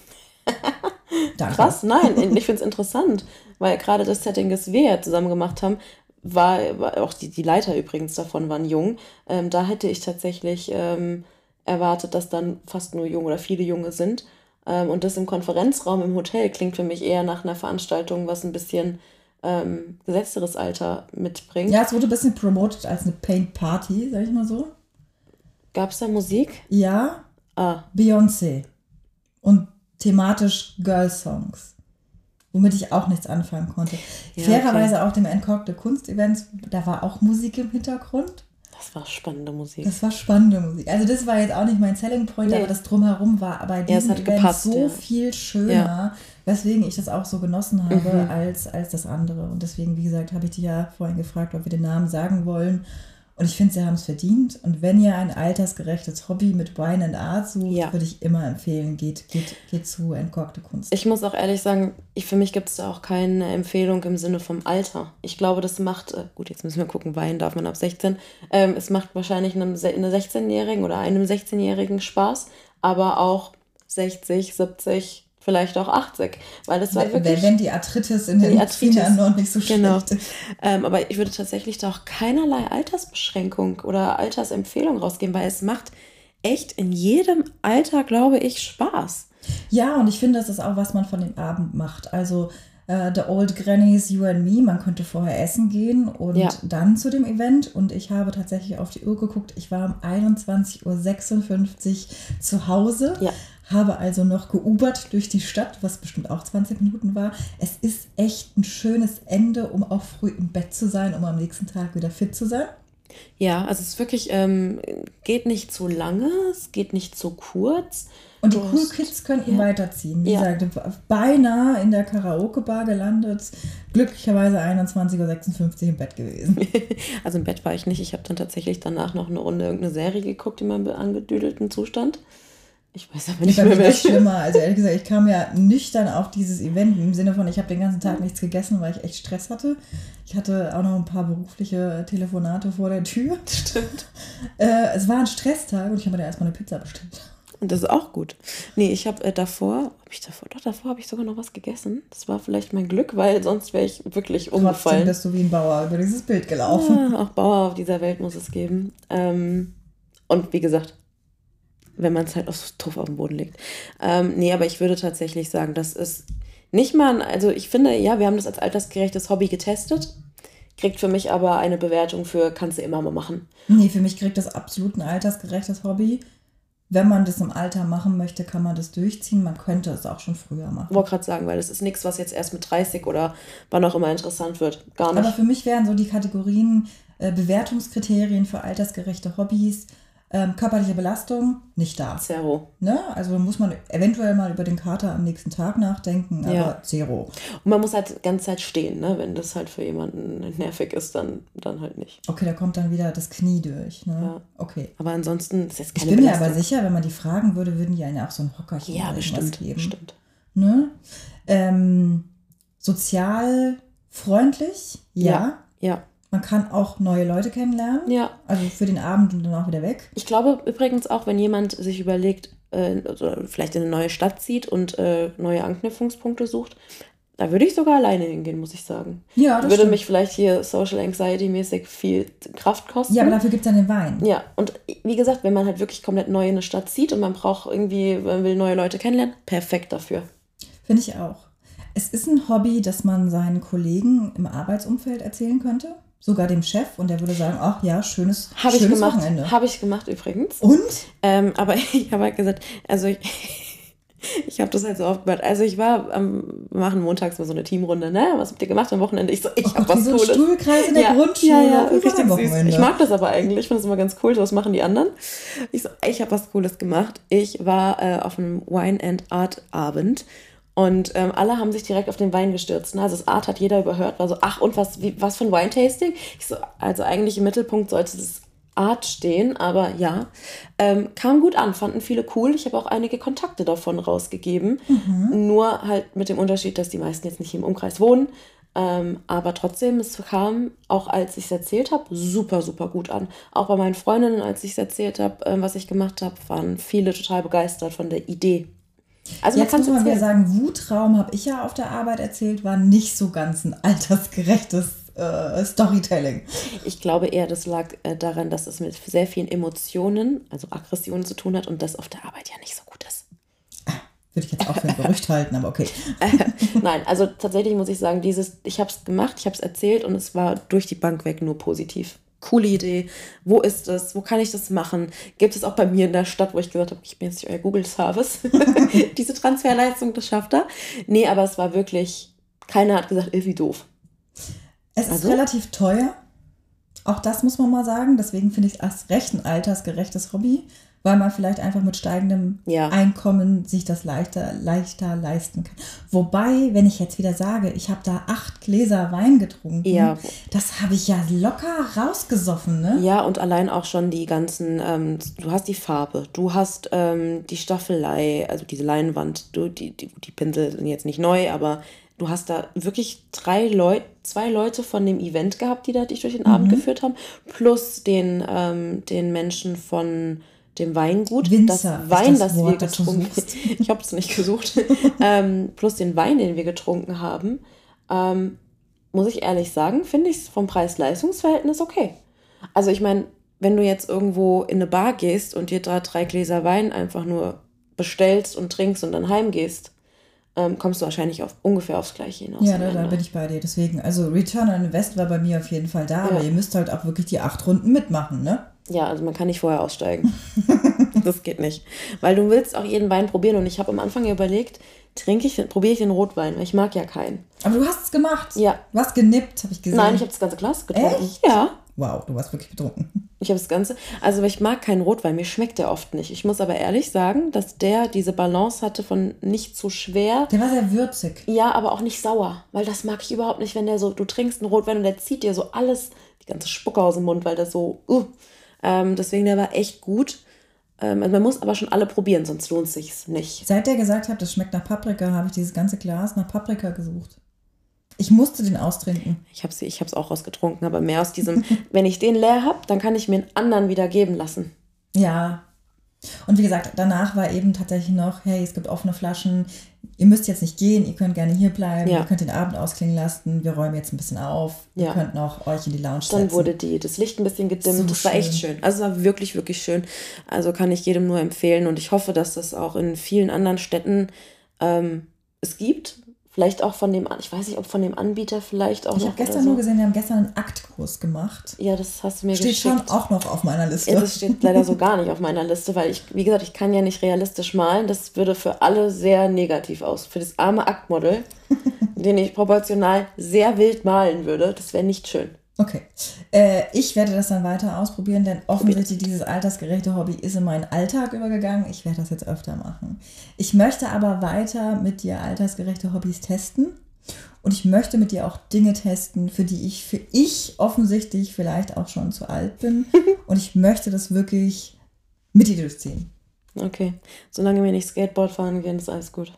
Krass, nein, ich finde es interessant, weil gerade das Setting, das wir ja zusammen gemacht haben, war, war auch die, die Leiter übrigens davon waren jung. Ähm, da hätte ich tatsächlich ähm, erwartet, dass dann fast nur Junge oder viele Junge sind. Ähm, und das im Konferenzraum im Hotel klingt für mich eher nach einer Veranstaltung, was ein bisschen ähm, gesetzteres Alter mitbringt. Ja, es wurde ein bisschen promoted als eine Paint Party, sag ich mal so. Gab es da Musik? Ja. Ah. Beyoncé. Und thematisch Girl Songs womit ich auch nichts anfangen konnte. Ja, Fairerweise okay. auch dem Entkokte Kunstevent, da war auch Musik im Hintergrund. Das war spannende Musik. Das war spannende Musik. Also das war jetzt auch nicht mein Selling Point, nee. aber das drumherum war bei diesem ja, Event gepasst, so ja. viel schöner, ja. weswegen ich das auch so genossen habe mhm. als, als das andere. Und deswegen, wie gesagt, habe ich dich ja vorhin gefragt, ob wir den Namen sagen wollen. Und ich finde, sie haben es verdient. Und wenn ihr ein altersgerechtes Hobby mit Wine and Art sucht, ja. würde ich immer empfehlen, geht, geht, geht zu entkorkte Kunst. Ich muss auch ehrlich sagen, ich, für mich gibt es da auch keine Empfehlung im Sinne vom Alter. Ich glaube, das macht, äh, gut, jetzt müssen wir gucken, Wein darf man ab 16. Ähm, es macht wahrscheinlich einem, einem 16-Jährigen oder einem 16-Jährigen Spaß, aber auch 60, 70, vielleicht auch 80, weil das war wenn, wirklich... Wenn die Arthritis in den Fingern noch nicht so genau. schlecht ist. Ähm, aber ich würde tatsächlich da auch keinerlei Altersbeschränkung oder Altersempfehlung rausgeben, weil es macht echt in jedem Alter, glaube ich, Spaß. Ja, und ich finde, das ist auch, was man von dem Abend macht. Also uh, The Old Grannies, You and Me, man könnte vorher essen gehen und ja. dann zu dem Event. Und ich habe tatsächlich auf die Uhr geguckt, ich war um 21.56 Uhr zu Hause. Ja habe also noch geubert durch die Stadt, was bestimmt auch 20 Minuten war. Es ist echt ein schönes Ende, um auch früh im Bett zu sein, um am nächsten Tag wieder fit zu sein. Ja, also es ist wirklich, ähm, geht nicht zu lange, es geht nicht zu kurz. Und die Cool Kids könnten ja. weiterziehen. Wie ja. gesagt, beinahe in der Karaoke-Bar gelandet. Glücklicherweise 21.56 Uhr im Bett gewesen. also im Bett war ich nicht. Ich habe dann tatsächlich danach noch eine Runde irgendeine Serie geguckt in meinem angedüdelten Zustand. Ich weiß aber nicht mehr welche. schlimmer. Also ehrlich gesagt, ich kam ja nüchtern auf dieses Event im Sinne von, ich habe den ganzen Tag nichts gegessen, weil ich echt Stress hatte. Ich hatte auch noch ein paar berufliche Telefonate vor der Tür. Stimmt. Äh, es war ein Stresstag und ich habe mir erstmal eine Pizza bestellt. Und das ist auch gut. Nee, ich habe äh, davor, habe ich davor, doch davor habe ich sogar noch was gegessen. Das war vielleicht mein Glück, weil sonst wäre ich wirklich umgefallen. Trotzdem bist du wie ein Bauer über dieses Bild gelaufen. Ja, auch Bauer auf dieser Welt muss es geben. Ähm, und wie gesagt, wenn man es halt auf Tuff auf den Boden legt. Ähm, nee, aber ich würde tatsächlich sagen, das ist nicht mal, also ich finde, ja, wir haben das als altersgerechtes Hobby getestet, kriegt für mich aber eine Bewertung für, kannst du immer mal machen. Nee, für mich kriegt das absolut ein altersgerechtes Hobby. Wenn man das im Alter machen möchte, kann man das durchziehen. Man könnte es auch schon früher machen. Ich wollte gerade sagen, weil das ist nichts, was jetzt erst mit 30 oder wann auch immer interessant wird. Gar nicht. Aber für mich wären so die Kategorien äh, Bewertungskriterien für altersgerechte Hobbys, ähm, körperliche Belastung nicht da. Zero. Ne? Also muss man eventuell mal über den Kater am nächsten Tag nachdenken, aber ja. zero. Und man muss halt die ganze Zeit stehen, ne? wenn das halt für jemanden nervig ist, dann, dann halt nicht. Okay, da kommt dann wieder das Knie durch. Ne? Ja. Okay. Aber ansonsten ist jetzt keine Ich bin Belastung. mir aber sicher, wenn man die fragen würde, würden die einen auch so ein Hockerchen ja, bestimmt, geben. Bestimmt. Ne? Ähm, sozial freundlich, ja. ja. Ja. Man kann auch neue Leute kennenlernen. Ja. Also für den Abend und dann auch wieder weg. Ich glaube übrigens auch, wenn jemand sich überlegt, äh, vielleicht in eine neue Stadt zieht und äh, neue Anknüpfungspunkte sucht, da würde ich sogar alleine hingehen, muss ich sagen. Ja, das Würde stimmt. mich vielleicht hier Social Anxiety-mäßig viel Kraft kosten. Ja, aber dafür gibt es dann den Wein. Ja, und wie gesagt, wenn man halt wirklich komplett neu in eine Stadt zieht und man braucht irgendwie, man will neue Leute kennenlernen, perfekt dafür. Finde ich auch. Es ist ein Hobby, das man seinen Kollegen im Arbeitsumfeld erzählen könnte. Sogar dem Chef und der würde sagen, ach ja, schönes, Habe ich schönes gemacht. Wochenende. Habe ich gemacht übrigens. Und? Ähm, aber ich habe halt gesagt, also ich, ich habe das halt so oft gemacht. Also ich war, am, wir machen montags mal so eine Teamrunde, ne? Was habt ihr gemacht am Wochenende? Ich so, ich Oh habe was so Cooles. Stuhlkreis in der ja, Grundschule. Ja, ja, richtig süß. Wochenende? Ich mag das aber eigentlich. Ich finde das immer ganz cool. So, was machen die anderen? Ich so, ich habe was Cooles gemacht. Ich war äh, auf einem Wine and Art Abend. Und ähm, alle haben sich direkt auf den Wein gestürzt. Ne? Also das Art hat jeder überhört, war so, ach und was, wie, was für ein Wine-Tasting? So, also eigentlich im Mittelpunkt sollte das Art stehen, aber ja, ähm, kam gut an, fanden viele cool. Ich habe auch einige Kontakte davon rausgegeben. Nur halt mit dem Unterschied, dass die meisten jetzt nicht im Umkreis wohnen. Ähm, aber trotzdem, es kam, auch als ich es erzählt habe, super, super gut an. Auch bei meinen Freundinnen, als ich es erzählt habe, ähm, was ich gemacht habe, waren viele total begeistert von der Idee. Also Jetzt man muss kann man wieder erzählen. sagen, Wutraum habe ich ja auf der Arbeit erzählt, war nicht so ganz ein altersgerechtes äh, Storytelling. Ich glaube eher, das lag äh, daran, dass es mit sehr vielen Emotionen, also Aggressionen zu tun hat und das auf der Arbeit ja nicht so gut ist. Würde ich jetzt auch für ein Gerücht halten, aber okay. Nein, also tatsächlich muss ich sagen, dieses, ich habe es gemacht, ich habe es erzählt und es war durch die Bank weg nur positiv. Coole Idee. Wo ist es? Wo kann ich das machen? Gibt es auch bei mir in der Stadt, wo ich gesagt habe, ich bin jetzt nicht euer Google-Service. Diese Transferleistung, das schafft er. Nee, aber es war wirklich, keiner hat gesagt, irgendwie doof. Es ist Also? relativ teuer. Auch das muss man mal sagen. Deswegen finde ich es als recht ein altersgerechtes Hobby, weil man vielleicht einfach mit steigendem Ja. Einkommen sich das leichter, leichter leisten kann. Wobei, wenn ich jetzt wieder sage, ich habe da acht Gläser Wein getrunken, Ja. das habe ich ja locker rausgesoffen, ne? Ja, und allein auch schon die ganzen, ähm, du hast die Farbe, du hast ähm, die Staffelei, also diese Leinwand, du, die, die, die Pinsel sind jetzt nicht neu, aber du hast da wirklich drei Leute, zwei Leute von dem Event gehabt, die da dich durch den Abend geführt haben, plus den, ähm, den Menschen von dem Weingut, Winzer das Wein, das das, wir Wort, du getrunken suchst. Ich habe es nicht gesucht. ähm, plus den Wein, den wir getrunken haben, ähm, muss ich ehrlich sagen, finde ich es vom Preis-Leistungs-Verhältnis okay. Also ich meine, wenn du jetzt irgendwo in eine Bar gehst und dir da drei Gläser Wein einfach nur bestellst und trinkst und dann heimgehst, ähm, kommst du wahrscheinlich auf, ungefähr aufs Gleiche hinaus. Ja, da, da bin ich bei dir. Deswegen, also Return on Invest war bei mir auf jeden Fall da, Ja. aber ihr müsst halt auch wirklich die acht Runden mitmachen, ne? Ja, also man kann nicht vorher aussteigen. das geht nicht. Weil du willst auch jeden Wein probieren und ich habe am Anfang überlegt, trinke ich, probiere ich den Rotwein, weil ich mag ja keinen. Aber du hast es gemacht. Ja. Du hast genippt, habe ich gesehen. Nein, ich habe das ganze Glas getrunken. Echt? Ja. Wow, du warst wirklich betrunken. Ich habe das Ganze. Also ich mag keinen Rotwein, mir schmeckt der oft nicht. Ich muss aber ehrlich sagen, dass der diese Balance hatte von nicht zu schwer, Der war sehr würzig. ja, aber auch nicht sauer. Weil das mag ich überhaupt nicht, wenn der so, du trinkst einen Rotwein und der zieht dir so alles, die ganze Spucke aus dem Mund, weil das so, uh. Ähm, deswegen der war echt gut. Ähm, also man muss aber schon alle probieren, sonst lohnt sich's nicht. Seit der gesagt hat, das schmeckt nach Paprika, habe ich dieses ganze Glas nach Paprika gesucht. Ich musste den austrinken. Ich habe ich hab's auch rausgetrunken, aber mehr aus diesem, wenn ich den leer habe, dann kann ich mir einen anderen wieder geben lassen. Ja. Und wie gesagt, danach war eben tatsächlich noch, hey, es gibt offene Flaschen. Ihr müsst jetzt nicht gehen, ihr könnt gerne hier bleiben, Ja. ihr könnt den Abend ausklingen lassen, wir räumen jetzt ein bisschen auf, ihr Ja. könnt noch euch in die Lounge Dann setzen. wurde die, das Licht ein bisschen gedimmt. So das war echt schön. schön. Also es war wirklich, wirklich schön. Also kann ich jedem nur empfehlen. Und ich hoffe, dass das auch in vielen anderen Städten ähm, es gibt. Vielleicht auch von dem, An- ich weiß nicht, ob von dem Anbieter vielleicht auch ich noch. habe gestern so. nur gesehen, wir haben gestern einen Aktkurs gemacht. Ja, das hast du mir Steht geschickt. schon auch noch auf meiner Liste. Ja, das steht leider so gar nicht auf meiner Liste, weil ich, wie gesagt, ich kann ja nicht realistisch malen. Das würde für alle sehr negativ aus. Für das arme Aktmodel, den ich proportional sehr wild malen würde, das wäre nicht schön. Okay. Äh, ich werde das dann weiter ausprobieren, denn offensichtlich dieses altersgerechte Hobby ist in meinen Alltag übergegangen. Ich werde das jetzt öfter machen. Ich möchte aber weiter mit dir altersgerechte Hobbys testen. Und ich möchte mit dir auch Dinge testen, für die ich, für ich offensichtlich vielleicht auch schon zu alt bin. Und ich möchte das wirklich mit dir durchziehen. Okay. Solange wir nicht Skateboard fahren gehen, ist alles gut.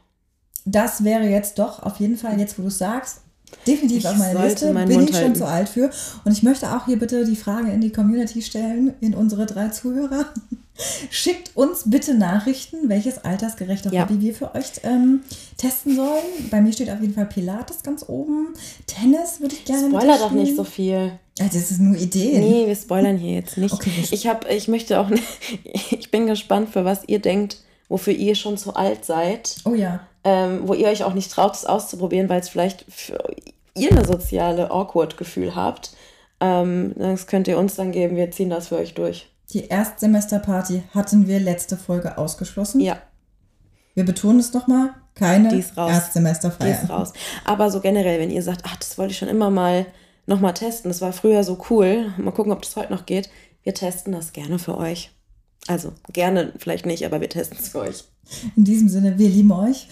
Das wäre jetzt doch auf jeden Fall, jetzt wo du es sagst, definitiv Ich auf meiner Liste. Bin Mund ich schon halten. zu alt für. Und ich möchte auch hier bitte die Frage in die Community stellen, in unsere drei Zuhörer. Schickt uns bitte Nachrichten, welches altersgerechte Ja. Hobby wir für euch ähm, testen sollen. Bei mir steht auf jeden Fall Pilates ganz oben. Tennis würde ich gerne Spoiler doch nicht so viel. Also das ist nur Ideen. Nee, wir spoilern hier jetzt nicht. Okay, ich habe, ich möchte auch, ich bin gespannt, für was ihr denkt, wofür ihr schon zu alt seid. Oh ja. Ähm, wo ihr euch auch nicht traut, es auszuprobieren, weil es vielleicht für ihr eine soziale Awkward-Gefühl habt, ähm, das könnt ihr uns dann geben. Wir ziehen das für euch durch. Die Erstsemesterparty hatten wir letzte Folge ausgeschlossen. Ja. Wir betonen es nochmal, keine Erstsemesterfeier. Die ist raus. Aber so generell, wenn ihr sagt, ach, das wollte ich schon immer mal nochmal testen, das war früher so cool, mal gucken, ob das heute noch geht, wir testen das gerne für euch. Also gerne, vielleicht nicht, aber wir testen es für euch. In diesem Sinne, wir lieben euch.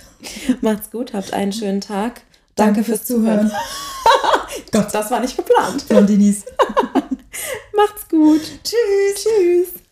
Macht's gut, habt einen schönen Tag. Danke, Danke fürs, fürs Zuhören. Gott, das war nicht geplant. Blondinis. Macht's gut. Tschüss. Tschüss.